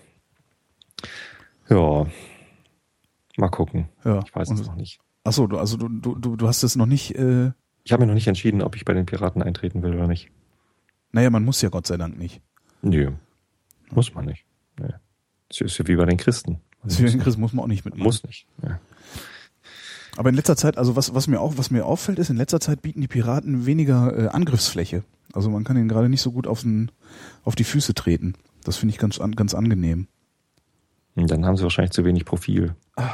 Ja. Mal gucken.
Ja.
Ich weiß es noch nicht.
Ach so, du, also du, du, du hast es noch nicht, äh,
Ich habe mir noch nicht entschieden, ob ich bei den Piraten eintreten will oder nicht.
naja, man muss ja Gott sei Dank nicht.
Nö. Muss man nicht. Nee. Das ist ja wie bei den Christen.
Deswegen Chris muss man auch nicht mitmachen.
Muss nicht. Ja.
Aber in letzter Zeit, also was, was mir auch, was mir auffällt, ist, in letzter Zeit bieten die Piraten weniger äh, Angriffsfläche. Also man kann ihnen gerade nicht so gut auf, den, auf die Füße treten. Das finde ich ganz, an, ganz angenehm.
Und dann haben sie wahrscheinlich zu wenig Profil. [laughs]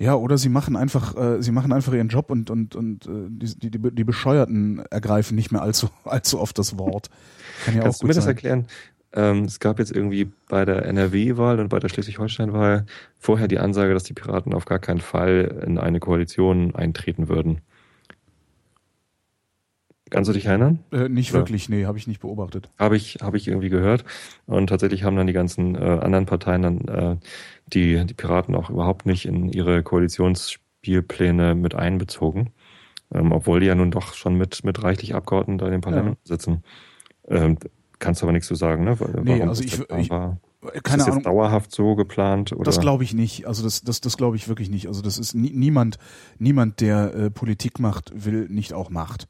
Ja, oder sie machen einfach, äh, sie machen einfach ihren Job und und und äh, die, die, die Bescheuerten ergreifen nicht mehr allzu [laughs] allzu oft das Wort. Kann ja
Kannst
auch
du
gut
mir das
sein.
erklären? Ähm, es gab jetzt irgendwie bei der NRW-Wahl und bei der Schleswig-Holstein-Wahl vorher die Ansage, dass die Piraten auf gar keinen Fall in eine Koalition eintreten würden. Kannst du dich erinnern?
Äh, nicht
Ja.
wirklich, nee, habe ich nicht beobachtet.
Habe ich, habe ich irgendwie gehört. Und tatsächlich haben dann die ganzen äh, anderen Parteien dann äh, die, die Piraten auch überhaupt nicht in ihre Koalitionsspielpläne mit einbezogen. Ähm, obwohl die ja nun doch schon mit, mit reichlich Abgeordneten da in den Parlamenten sitzen. Ähm, kannst du aber nichts zu sagen, ne? Weil-
Nee,
warum
also ich- ich-. Äh,
ist
Keine
das
Ahnung.
dauerhaft so geplant? Oder?
Das glaube ich nicht. Also das, das, das glaube ich wirklich nicht. Also das ist nie, niemand, niemand, der äh, Politik macht, will nicht auch Macht.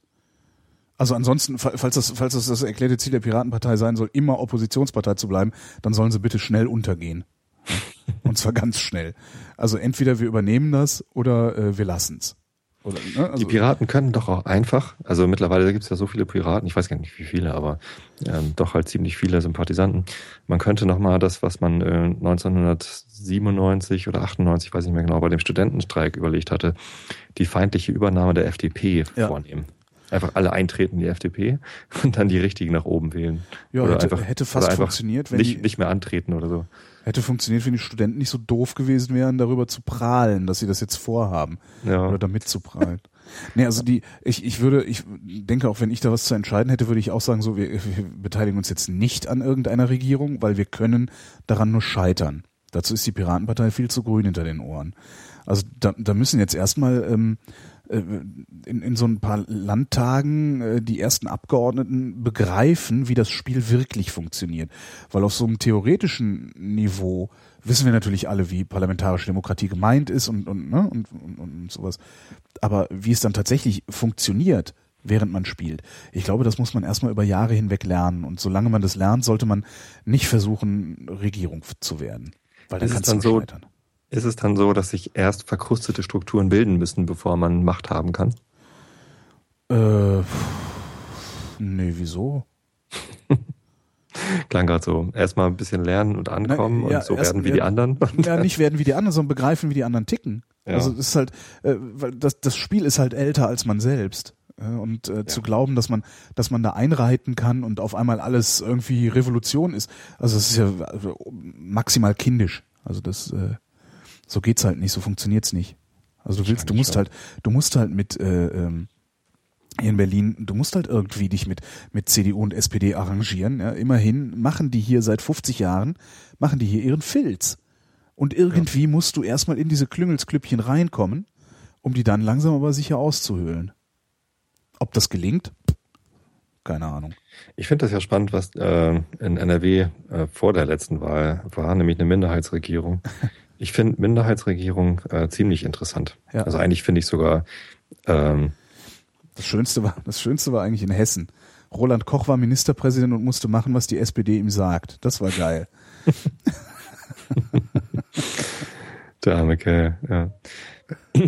Also ansonsten, fa- falls das, falls das das erklärte Ziel der Piratenpartei sein soll, immer Oppositionspartei zu bleiben, dann sollen sie bitte schnell untergehen. [laughs] Und zwar ganz schnell. Also entweder wir übernehmen das oder äh, wir lassen's. Oder, ne?
Die
also,
Piraten können doch auch einfach, also mittlerweile gibt es ja so viele Piraten, ich weiß gar nicht wie viele, aber ähm, doch halt ziemlich viele Sympathisanten. Man könnte nochmal das, was man äh, 1997 oder 98, weiß nicht mehr genau, bei dem Studentenstreik überlegt hatte, die feindliche Übernahme der FDP
Ja.
vornehmen. Einfach alle eintreten in die FDP und dann die richtigen nach oben wählen.
ja,
oder
hätte,
einfach-
hätte fast
oder einfach
funktioniert, wenn
Nicht,
die,
nicht mehr antreten oder so.
Hätte funktioniert, wenn die Studenten nicht so doof gewesen wären, darüber zu prahlen, dass sie das jetzt vorhaben.
Ja.
oder damit zu prahlen. [laughs] nee, also die, ich, ich würde, ich denke auch, wenn ich da was zu entscheiden hätte, würde ich auch sagen, so, wir, wir beteiligen uns jetzt nicht an irgendeiner Regierung, weil wir können daran nur scheitern. Dazu ist die Piratenpartei viel zu grün hinter den Ohren. Also da, da müssen jetzt erstmal ähm, äh, in, in so ein paar Landtagen äh, die ersten Abgeordneten begreifen, wie das Spiel wirklich funktioniert. Weil auf so einem theoretischen Niveau wissen wir natürlich alle, wie parlamentarische Demokratie gemeint ist und, und, ne, und, und, und sowas. Aber wie es dann tatsächlich funktioniert, während man spielt. Ich glaube, das muss man erstmal über Jahre hinweg lernen. Und solange man das lernt, sollte man nicht versuchen, Regierung zu werden. Weil dann
Ist es
kannst du
dann so-
scheitern.
Ist es dann so, dass sich erst verkrustete Strukturen bilden müssen, bevor man Macht haben kann?
Äh, nee, wieso? [laughs]
Klang gerade so. Erstmal ein bisschen lernen und ankommen
Na, ja,
und so werden wie
ja,
die anderen.
Ja, [laughs] nicht werden wie die anderen, sondern begreifen, wie die anderen ticken.
Ja.
Also es ist halt, äh, weil das, das Spiel ist halt älter als man selbst. Äh, Und äh, zu glauben, dass man, dass man da einreiten kann und auf einmal alles irgendwie Revolution ist, also es ist ja äh, maximal kindisch. Also das, äh, so geht's halt nicht, so funktioniert's nicht. Also du willst, du musst halt, du musst halt mit äh, ähm, hier in Berlin, du musst halt irgendwie dich mit, mit CDU und SPD arrangieren. Ja. Immerhin machen die hier seit 50 Jahren, machen die hier ihren Filz. Und irgendwie musst du erstmal in diese Klüngelsklüppchen reinkommen, um die dann langsam aber sicher auszuhöhlen. Ob das gelingt? Keine Ahnung.
Ich finde das ja spannend, was äh, in NRW äh, vor der letzten Wahl war, nämlich eine Minderheitsregierung. Ich finde Minderheitsregierung äh, ziemlich interessant.
Ja.
Also eigentlich finde ich sogar, ähm,
Das Schönste war, das Schönste war eigentlich in Hessen. Roland Koch war Ministerpräsident und musste machen, was die SPD ihm sagt. Das war geil. [laughs]
der arme Kerl, ja. [clears throat]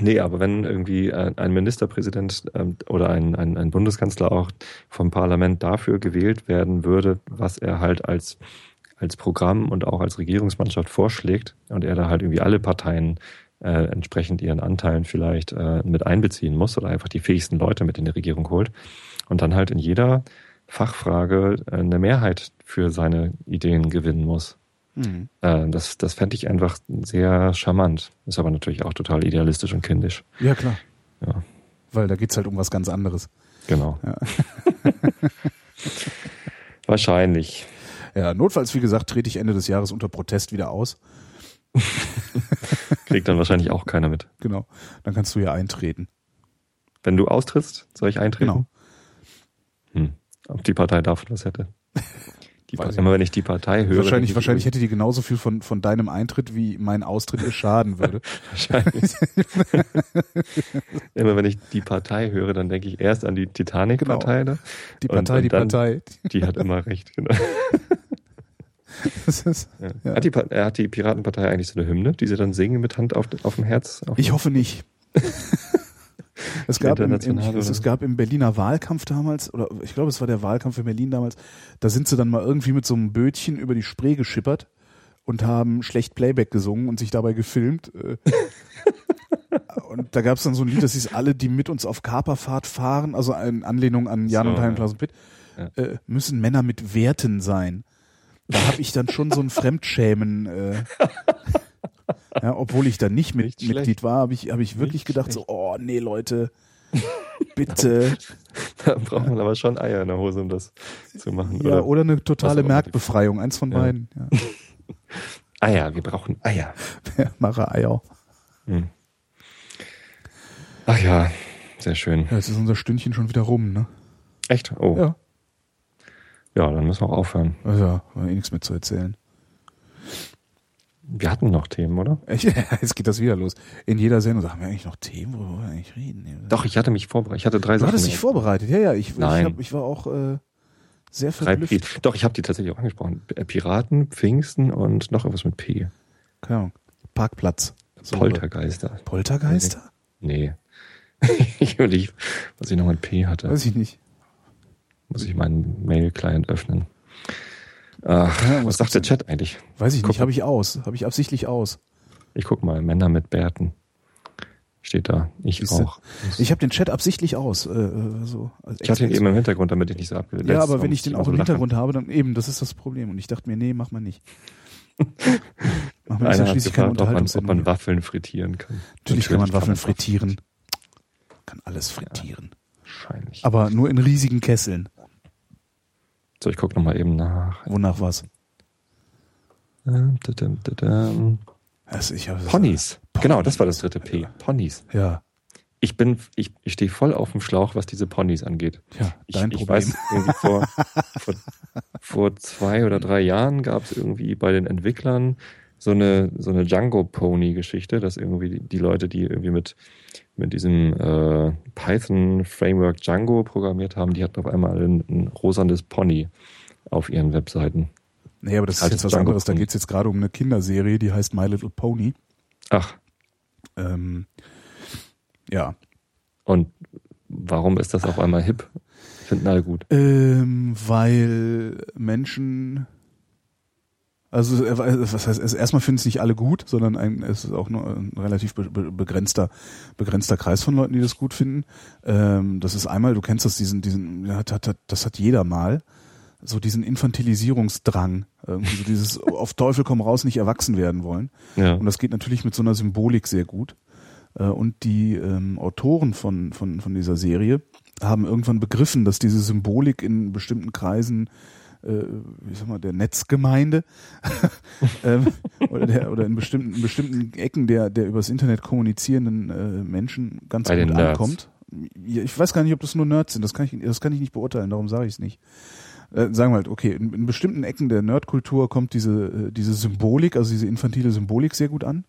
Nee, aber wenn irgendwie ein ein Ministerpräsident ähm, oder ein, ein, ein Bundeskanzler auch vom Parlament dafür gewählt werden würde, was er halt als, als Programm und auch als Regierungsmannschaft vorschlägt und er da halt irgendwie alle Parteien äh, entsprechend ihren Anteilen vielleicht äh, mit einbeziehen muss oder einfach die fähigsten Leute mit in die Regierung holt und dann halt in jeder Fachfrage äh, eine Mehrheit für seine Ideen gewinnen muss.
Mhm.
Äh, das das fände ich einfach sehr charmant. Ist aber natürlich auch total idealistisch und kindisch.
Ja, klar.
Ja.
Weil da geht's halt um was ganz anderes.
Genau.
Ja. [laughs]
Wahrscheinlich.
Ja, notfalls, wie gesagt, trete ich Ende des Jahres unter Protest wieder aus. [laughs]
Kriegt dann wahrscheinlich auch keiner mit.
Genau. Dann kannst du ja eintreten.
Wenn du austrittst, soll ich eintreten?
Genau.
Hm. Ob die Partei davon was hätte? Die
Weiß
Partei, immer wenn ich die Partei höre.
wahrscheinlich wahrscheinlich hätte die genauso viel von, von deinem Eintritt, wie mein Austritt ihr schaden würde. [laughs]
wahrscheinlich. [laughs] immer wenn ich die Partei höre, dann denke ich erst an die Titanic-Partei. ne?
Die
Und-
Partei,
und
die
dann-
Partei.
Die hat immer recht. Genau. [laughs]
Ist,
Ja.
Ja.
Hat, die, äh, hat die Piratenpartei eigentlich so eine Hymne, die sie dann singen mit Hand auf, auf dem Herz? Auf
ich
dem-
hoffe nicht. [laughs] Es gab, im, im, es, gab im Berliner Wahlkampf damals, oder ich glaube, es war der Wahlkampf in Berlin damals, da sind sie dann mal irgendwie mit so einem Bötchen über die Spree geschippert und haben schlecht Playback gesungen und sich dabei gefilmt. äh. [laughs] Und da gab es dann so ein Lied, das hieß Alle, die mit uns auf Kaperfahrt fahren, also in Anlehnung an Jan
So,
und Hein. Klaus und Pitt,
Ja.
äh, müssen Männer mit Werten sein. Da habe ich dann schon so ein Fremdschämen, äh, [laughs] ja, obwohl ich da nicht, mit,
Nicht schlecht.
Mitglied war, habe ich, hab ich wirklich
Nicht
gedacht, so, oh nee, Leute, [laughs] bitte.
Da braucht man aber schon Eier in der Hose, um das zu machen.
ja,
oder?
oder eine totale. Merkbefreiung, eins von
Ja.
beiden. Ja. [laughs]
Eier, wir brauchen Eier.
Mache Eier.
Hm. Ach ja, sehr schön.
Ja, jetzt ist unser Stündchen schon wieder rum, ne?
Echt? Oh. Ja.
Ja,
dann müssen wir auch aufhören.
also ja, war eh nichts mehr zu erzählen.
Wir hatten noch Themen, oder? [laughs]
Ich, jetzt geht das wieder los. In jeder Sendung sagen wir eigentlich noch Themen, worüber wir eigentlich reden?
Doch, ich hatte mich vorbereitet. Ich hatte drei
Du
Sachen.
hattest dich vorbereitet, ja, ja. Ich, ich,
Nein.
hab, ich war auch äh, sehr verblüfft.
Doch, ich habe die tatsächlich auch angesprochen. P- Piraten, Pfingsten und noch irgendwas mit P.
Keine Ahnung. Parkplatz. So,
Poltergeister.
Poltergeister?
Nee. [laughs] ich überlege, was ich noch mit P hatte.
Weiß ich nicht.
Muss ich meinen Mail-Client öffnen. Ach,
Ja,
was
was
sagt der Chat eigentlich?
Weiß ich
Guck.
nicht. Habe ich aus. Habe ich absichtlich aus.
Ich guck mal, Männer mit Bärten. Steht da. Ich
Siehste?
auch.
Ich habe den Chat absichtlich aus. Äh, äh, so,
Ich hatte ihn eben im Hintergrund, damit ich nicht so abgebildet
Ja, aber wenn ich den auch im Hintergrund habe, dann eben, das ist das Problem. Und ich dachte mir, nee, mach mal nicht. [laughs] mach mal
Einer hat gefragt, ob man, ob man Waffeln frittieren kann.
Natürlich kann man Waffeln
man
frittieren. Kann alles frittieren.
Wahrscheinlich.
Aber nur in riesigen Kesseln.
So, ich gucke nochmal eben nach.
Wonach was? Also ich hab,
Ponys. Genau, das war das dritte P. Ponys.
Ja.
ich bin, ich, ich stehe voll auf dem Schlauch, was diese Ponys angeht.
Ja, dein
ich, ich
Problem.
weiß, vor, vor, vor zwei oder drei Jahren gab es irgendwie bei den Entwicklern so eine, so eine Django-Pony-Geschichte, dass irgendwie die, die Leute, die irgendwie mit, mit diesem äh, Python-Framework Django programmiert haben, die hatten auf einmal ein, ein rosanes Pony auf ihren Webseiten.
Nee, aber das ist jetzt was
Django
anderes. Da
Pony.
geht's jetzt gerade um eine Kinderserie, die heißt My Little Pony.
Ach,
Ähm, ja.
und warum ist das auf einmal hip? Finden alle gut.
Ähm, weil Menschen, also was heißt, es- erstmal finden es nicht alle gut, sondern ein, es ist auch nur ein relativ be be begrenzter, begrenzter Kreis von Leuten, die das gut finden. Ähm, das ist einmal, du kennst das, diesen, diesen, ja, hat, hat, das hat jeder mal, so diesen Infantilisierungsdrang, irgendwie so dieses [laughs] auf Teufel komm raus nicht erwachsen werden wollen.
Ja.
Und das geht natürlich mit so einer Symbolik sehr gut. Äh, Und die ähm, Autoren von, von, von dieser Serie haben irgendwann begriffen, dass diese Symbolik in bestimmten Kreisen, äh, wie sag mal, der Netzgemeinde [laughs] ähm, oder, der, oder in bestimmten, in bestimmten Ecken der, der übers Internet kommunizierenden äh, Menschen ganz
Bei
gut ankommt. Ich weiß gar nicht, ob das nur Nerds sind, das kann ich, das kann ich nicht beurteilen, darum sage ich es nicht. Äh, sagen wir halt, okay, in, in bestimmten Ecken der Nerdkultur kommt diese, äh, diese Symbolik, also diese infantile Symbolik sehr gut an.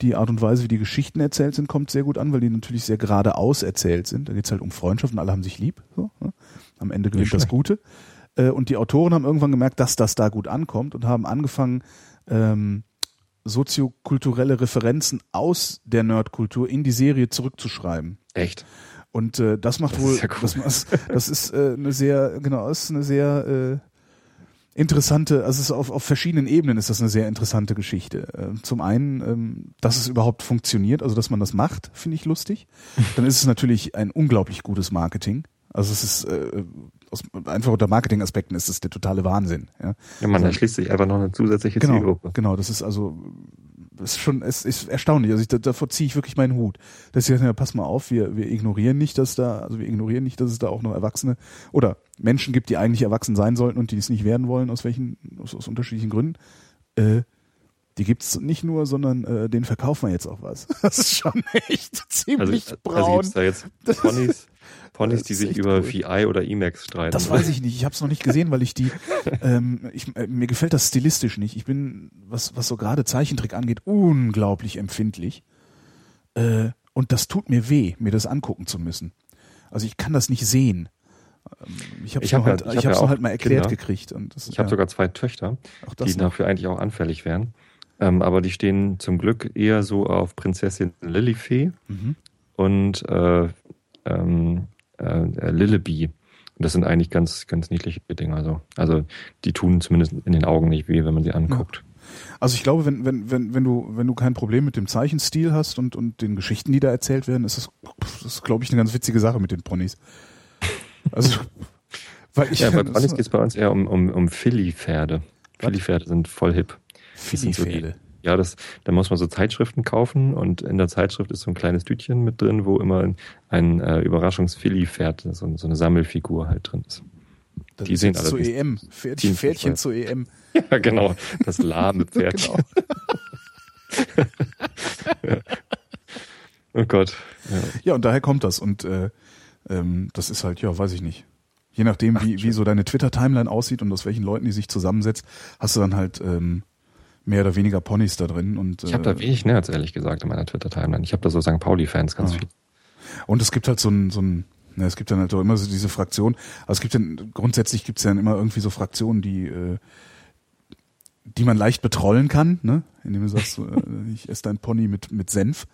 Die Art und Weise, wie die Geschichten erzählt sind, kommt sehr gut an, weil die natürlich sehr geradeaus erzählt sind. Da geht's halt um Freundschaft und alle haben sich lieb. So, ne? Am Ende gewinnt das. Gute. Äh, und die Autoren haben irgendwann gemerkt, dass das da gut ankommt und haben angefangen, ähm, soziokulturelle Referenzen aus der Nerdkultur in die Serie zurückzuschreiben.
Echt?
Und äh, das macht
Das
wohl,
ist ja cool.
das, das, ist äh, eine sehr, genau, das ist eine sehr äh, interessante, also es ist auf, auf verschiedenen Ebenen ist das eine sehr interessante Geschichte. Äh, zum einen, ähm, dass es überhaupt funktioniert, also dass man das macht, finde ich lustig. Dann ist es natürlich ein unglaublich gutes Marketing. Also es ist äh, aus, einfach unter Marketingaspekten ist es der totale Wahnsinn. Ja.
Ja, man, da schließt sich einfach noch eine zusätzliche
Genau,
Zielgruppe.
genau, das ist also das ist schon, es ist erstaunlich. Also ich, da- davor ziehe ich wirklich meinen Hut. Dass sie sagen, ja, pass mal auf, wir, wir ignorieren nicht, dass da, also wir ignorieren nicht, dass es da auch noch Erwachsene oder Menschen gibt, die eigentlich erwachsen sein sollten und die es nicht werden wollen, aus welchen, aus, aus unterschiedlichen Gründen. Äh, die gibt's nicht nur, sondern äh, den verkaufen wir jetzt auch was. [laughs] Das ist schon echt
Also,
ziemlich
also
braun.
gibt's da jetzt
Das-
Ponys, Ponys, die sich über
cool.
VI oder Emacs streiten.
Das weiß ich nicht. Ich habe es noch nicht gesehen, weil ich die. [laughs] Ähm, ich, äh, mir gefällt das stilistisch nicht. Ich bin, was was so gerade Zeichentrick angeht, unglaublich empfindlich. Äh, und das tut mir weh, mir das angucken zu müssen. Also ich kann das nicht sehen. Ähm, Ich habe es
hab
nur,
ja-
halt,
ich
ich
hab ja
halt mal erklärt
Kinder.
gekriegt. Und das,
Ich habe
ja,
sogar zwei Töchter, die
noch.
dafür eigentlich auch anfällig wären. Ähm, aber die stehen zum Glück eher so auf Prinzessin Lilifee
Mhm.
und äh, ähm, äh, Lillebee. Und das sind eigentlich ganz, ganz niedliche Dinge. Also, also die tun zumindest in den Augen nicht weh, wenn man sie anguckt.
Also ich glaube, wenn, wenn, wenn, wenn du, wenn du kein Problem mit dem Zeichenstil hast und, und den Geschichten, die da erzählt werden, ist das, das ist, glaube ich, eine ganz witzige Sache mit den Ponys. Also, [laughs] weil ich
Ja, bei [laughs] Ponys geht es bei uns eher um, um, um Philly-Pferde. Philly-Pferde sind voll hip.
Philly-Pferde.
Ja, das, da muss man so Zeitschriften kaufen und in der Zeitschrift ist so ein kleines Tütchen mit drin, wo immer ein, äh, Überraschungs-Philly-Pferd, so, so eine Sammelfigur halt drin ist.
Das
Die
ist
sehen allerdings
EM.
Ziemlich
Pferdchen
bescheuert.
zur EM. [laughs]
Ja, genau. Das lahme Pferdchen. [laughs]
Genau. [laughs]
Oh Gott. Ja.
Ja, und daher kommt das. Und äh, ähm, das ist halt, ja, weiß ich nicht. Je nachdem, wie, wie so deine Twitter-Timeline aussieht und aus welchen Leuten die sich zusammensetzt, hast du dann halt ähm, mehr oder weniger Ponys da drin. Und,
Ich habe
äh,
da wenig Nerds, ehrlich gesagt, in meiner Twitter-Timeline. Ich habe da so St. Pauli-Fans ganz
Ah.
viel.
Und es gibt halt so ein, so ein ne, es gibt dann halt auch immer so diese Fraktion, also es gibt dann, grundsätzlich gibt es dann immer irgendwie so Fraktionen, die, äh, die man leicht betrollen kann, ne? Indem du sagst, so, äh, [laughs] ich esse dein Pony mit, mit Senf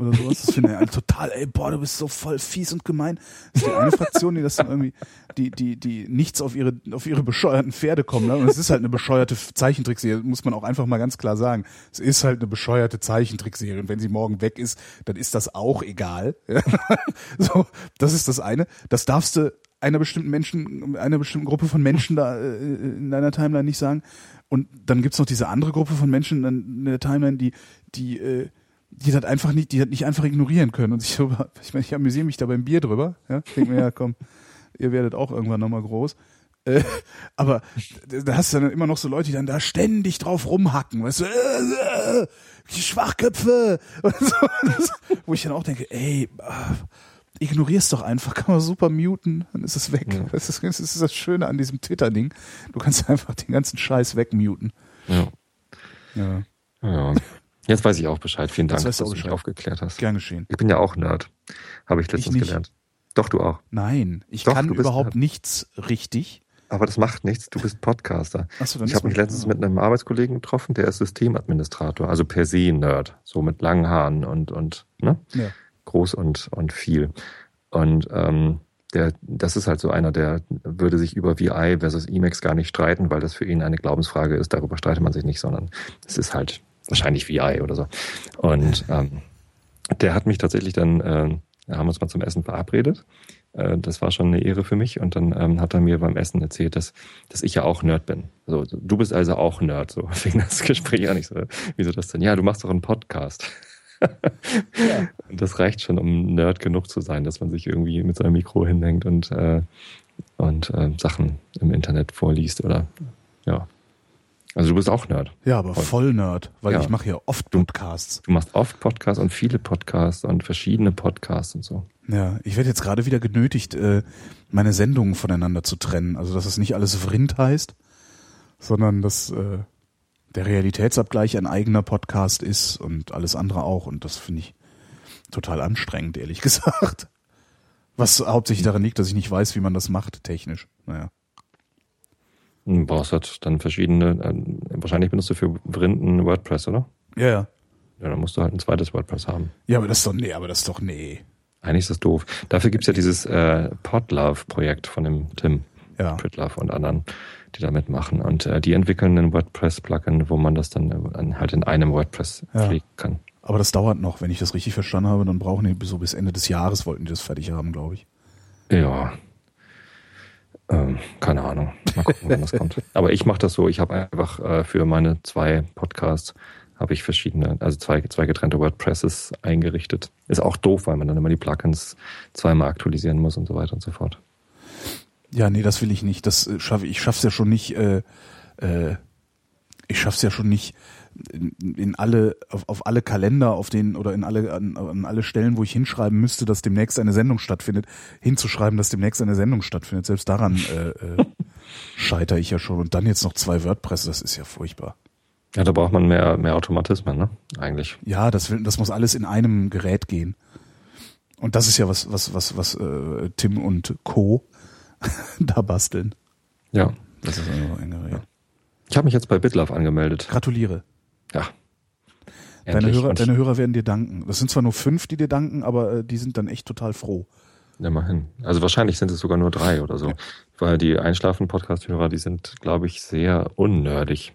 oder sowas. Das finde ich alle total, ey, boah, du bist so voll fies und gemein. Das ist die eine Fraktion, die das dann irgendwie, die, die, die nichts auf ihre, auf ihre bescheuerten Pferde kommen. Ne? Und es ist halt eine bescheuerte Zeichentrickserie, muss man auch einfach mal ganz klar sagen. Es ist halt eine bescheuerte Zeichentrickserie. Und wenn sie morgen weg ist, dann ist das auch egal. [laughs] so, das ist das eine. Das darfst du einer bestimmten Menschen, einer bestimmten Gruppe von Menschen da äh, in deiner Timeline nicht sagen. Und dann gibt's noch diese andere Gruppe von Menschen in der Timeline, die, die, äh, die das einfach nicht, die das nicht einfach ignorieren können. Und ich, so, [laughs] ich meine, ich amüsiere mich da beim Bier drüber. Ja? Ich denke mir, ja, komm, ihr werdet auch irgendwann nochmal groß. Äh, aber da hast du dann immer noch so Leute, die dann da ständig drauf rumhacken, weißt du, äh, äh, die Schwachköpfe. So, das, [laughs] wo ich dann auch denke, ey, äh, ignorier's doch einfach, kann man super muten, dann ist es weg.
Ja.
Das, ist, das ist das Schöne an diesem Twitter-Ding. Du kannst [laughs] einfach den ganzen Scheiß wegmuten.
Ja.
Ja,
ja. Jetzt weiß ich auch Bescheid. Vielen Dank, dass
du
mich aufgeklärt hast.
gern geschehen.
Ich bin ja auch Nerd. Habe ich letztens
nicht.
gelernt. Doch, du auch.
Nein, ich
Doch,
kann überhaupt
Nerd.
nichts richtig.
Aber das macht nichts. Du bist Podcaster.
Achso, dann
Ich habe mich letztens mit einem Arbeitskollegen getroffen, der ist Systemadministrator, also per se Nerd, so mit langen Haaren und, und ne?
Ja.
groß und, und viel. Und ähm, der, das ist halt so einer, der würde sich über VI versus Emacs gar nicht streiten, weil das für ihn eine Glaubensfrage ist. Darüber streitet man sich nicht, sondern es ist halt wahrscheinlich VI oder so. Und ähm, der hat mich tatsächlich dann, äh, haben uns mal zum Essen verabredet. Äh, das war schon eine Ehre für mich. Und dann ähm, hat er mir beim Essen erzählt, dass, dass ich ja auch Nerd bin. Also du bist also auch Nerd. So [laughs] fing das Gespräch an. Ich so, wieso das denn? Ja, du machst doch einen Podcast. [laughs] Und das reicht schon, um Nerd genug zu sein, dass man sich irgendwie mit seinem Mikro hinhängt und, äh, und äh, Sachen im Internet vorliest oder ja. Also du bist auch Nerd.
Ja, aber
Voll.
voll Nerd, weil
Ja.
ich mache ja oft Podcasts.
Du machst oft Podcasts und viele Podcasts und verschiedene Podcasts und so.
Ja, ich werde jetzt gerade wieder genötigt, äh, meine Sendungen voneinander zu trennen. Also, dass es nicht alles Vrind heißt, sondern dass äh, der Realitätsabgleich ein eigener Podcast ist und alles andere auch. Und das finde ich total anstrengend, ehrlich [laughs] gesagt. Was hauptsächlich daran liegt, dass ich nicht weiß, wie man das macht, technisch. Naja.
Du brauchst halt dann verschiedene, äh, wahrscheinlich benutzt du für Vrinden WordPress, oder?
Ja, ja.
Ja, dann musst du halt ein zweites WordPress haben.
Ja, aber das ist doch, nee, aber das ist doch, nee.
Eigentlich ist das doof. Dafür gibt's ja dieses äh, Podlove-Projekt von dem Tim
Ja.
Pritlove und anderen, die da mitmachen. Und äh, die entwickeln ein WordPress-Plugin, wo man das dann äh, halt in einem WordPress
Ja.
pflegen kann.
Aber das dauert noch, wenn ich das richtig verstanden habe, dann brauchen die so bis Ende des Jahres wollten die das fertig haben, glaube ich.
Ja. Ähm, keine Ahnung. Mal gucken, wann das kommt. [laughs] Aber ich mache das so, ich habe einfach äh, für meine zwei Podcasts habe ich verschiedene, also zwei, zwei getrennte WordPresses eingerichtet. Ist auch doof, weil man dann immer die Plugins zweimal aktualisieren muss und so weiter und so fort.
Ja, nee, das will ich nicht. Das äh, schaffe ich schaff's ja schon nicht. Äh, äh, ich schaff's ja schon nicht in, alle auf, auf alle Kalender, auf den oder in alle an, an alle Stellen, wo ich hinschreiben müsste, dass demnächst eine Sendung stattfindet, hinzuschreiben, dass demnächst eine Sendung stattfindet. Selbst daran äh, äh, scheitere ich ja schon. Und dann jetzt noch zwei WordPress, das ist ja furchtbar.
Ja, da braucht man mehr, mehr Automatismen, ne? Eigentlich.
Ja, das will, das muss alles in einem Gerät gehen. Und das ist ja was, was, was, was äh, Tim und Co. [laughs] da basteln.
Ja.
Das ist ein Gerät.
Ich habe mich jetzt bei BitLove angemeldet.
Gratuliere.
Ja.
Deine. Hörer, deine Hörer werden dir danken. Das sind zwar nur fünf, die dir danken, aber äh, die sind dann echt total froh.
Immerhin. Also wahrscheinlich sind es sogar nur drei oder so. Weil die Einschlafen-Podcast-Hörer, die sind, glaube ich, sehr unnerdig.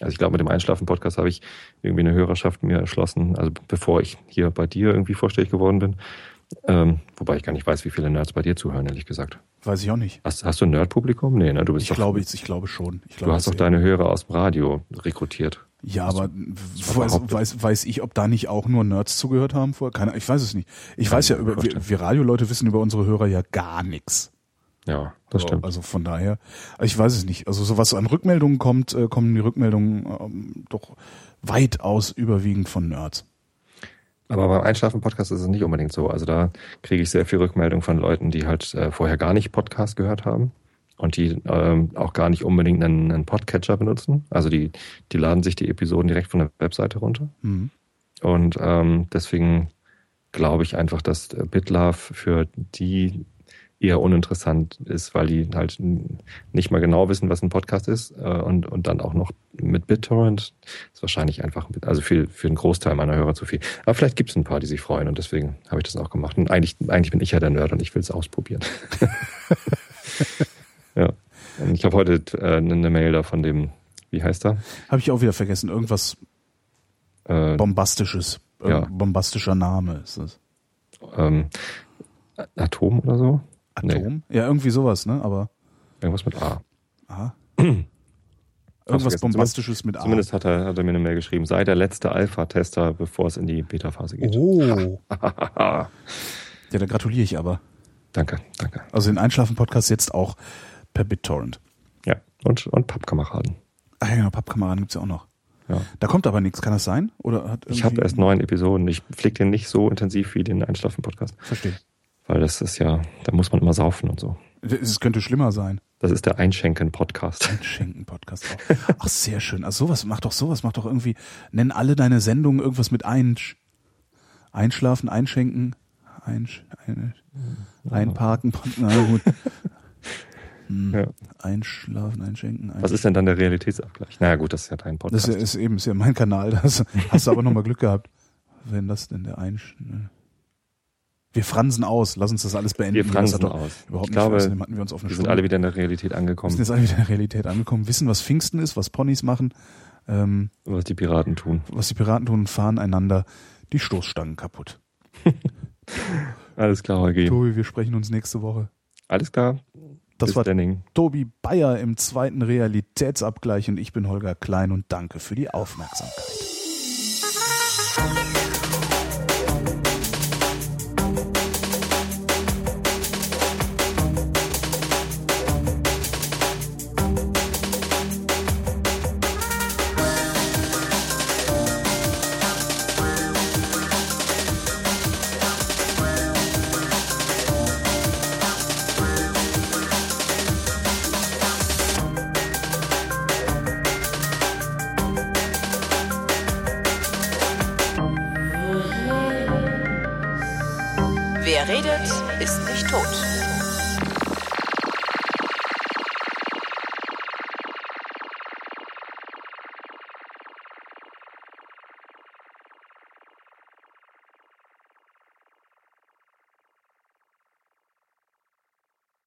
Also ich glaube, mit dem Einschlafen-Podcast habe ich irgendwie eine Hörerschaft mir erschlossen, also bevor ich hier bei dir irgendwie vorstellig geworden bin. Ähm, wobei ich gar nicht weiß, wie viele Nerds bei dir zuhören, ehrlich gesagt.
Weiß ich auch nicht.
Hast, hast du ein Nerd-Publikum? Nee, ne? Du bist
Ich
doch,
glaube, ich glaube schon. Ich
du
glaube,
hast doch deine Hörer aus dem Radio rekrutiert.
Ja,
hast
aber weiß, weiß, weiß ich, ob da nicht auch nur Nerds zugehört haben vorher? Keine, ich weiß es nicht. Ich
Kann
weiß ja über, wir, wir Radioleute wissen über unsere Hörer ja gar nichts.
Ja, das
So,
stimmt.
Also von daher, ich weiß es nicht. Also so was an Rückmeldungen kommt, äh, kommen die Rückmeldungen ähm, doch weitaus überwiegend von Nerds.
Aber beim Einschlafen-Podcast ist es nicht unbedingt so. Also da kriege ich sehr viel Rückmeldung von Leuten, die halt äh, vorher gar nicht Podcast gehört haben und die ähm, auch gar nicht unbedingt einen, einen Podcatcher benutzen. Also die, die laden sich die Episoden direkt von der Webseite runter.
Mhm.
Und ähm, deswegen glaube ich einfach, dass äh, BitLove für die eher uninteressant ist, weil die halt nicht mal genau wissen, was ein Podcast ist äh, und, und dann auch noch mit BitTorrent ist wahrscheinlich einfach, also für, für einen Großteil meiner Hörer zu viel. Aber vielleicht gibt es ein paar, die sich freuen und deswegen habe ich das auch gemacht. Und eigentlich, eigentlich bin ich ja der Nerd und ich will es ausprobieren. [laughs] ja. Ich habe heute äh, eine Mail da von dem, wie heißt er?
Habe ich auch wieder vergessen. Irgendwas
Äh,
Bombastisches.
Ja.
Bombastischer Name ist das.
ähm, Atom oder so? Nee,
Atom? Ja, irgendwie sowas, ne? Aber
irgendwas mit A. [clears throat] vergessen.
Irgendwas Bombastisches mit A.
Zumindest hat er, hat er mir eine Mail geschrieben, sei der letzte Alpha-Tester, bevor es in die Beta-Phase geht.
Oh. [laughs] Ja, da gratuliere ich aber.
danke, danke.
Also den Einschlafen-Podcast jetzt auch Per BitTorrent.
Ja, und, und Pappkameraden.
Ach ja, genau, Pappkameraden gibt's ja auch noch.
Ja.
Da kommt aber nichts, kann das sein? Oder hat
Ich habe erst neun Episoden. Ich pflege den nicht so intensiv wie den Einschlafen-Podcast.
Verstehe.
Weil das ist ja, da muss man immer saufen und so.
Es könnte schlimmer sein.
Das ist der Einschenken-Podcast.
Ein Schenken-Podcast auch. Ach, sehr schön. Also sowas, mach doch sowas, mach doch irgendwie, nenn alle deine Sendungen irgendwas mit Einsch. Einschlafen, einschenken, einsch, ein, einparken, [laughs] na gut. Hm,
Ja.
Einschlafen, einschenken, einsch
Was ist denn dann der Realitätsabgleich? Na ja, gut, das ist ja dein
Das
Podcast.
ist, ist eben ist ja mein Kanal. Das hast du aber nochmal Glück gehabt. Wenn das denn der Einsch. ne? Wir fransen aus. Lass uns das alles beenden.
wir
Das
fransen aus.
Überhaupt
Ich
nicht
glaube,
wir uns auf eine
wir sind
Stunde-
alle wieder in der Realität
Wir
angekommen,
sind jetzt alle wieder in der Realität angekommen, wissen, was Pfingsten ist, was Ponys machen, ähm,
was die Piraten tun.
was die Piraten tun und fahren einander die Stoßstangen kaputt. [laughs]
Alles klar, Holgi.
Tobi, wir sprechen uns nächste Woche.
Alles klar.
Das
Bis
war
Denning.
Tobi Bayer im zweiten Realitätsabgleich und ich bin Holger Klein und danke für die Aufmerksamkeit.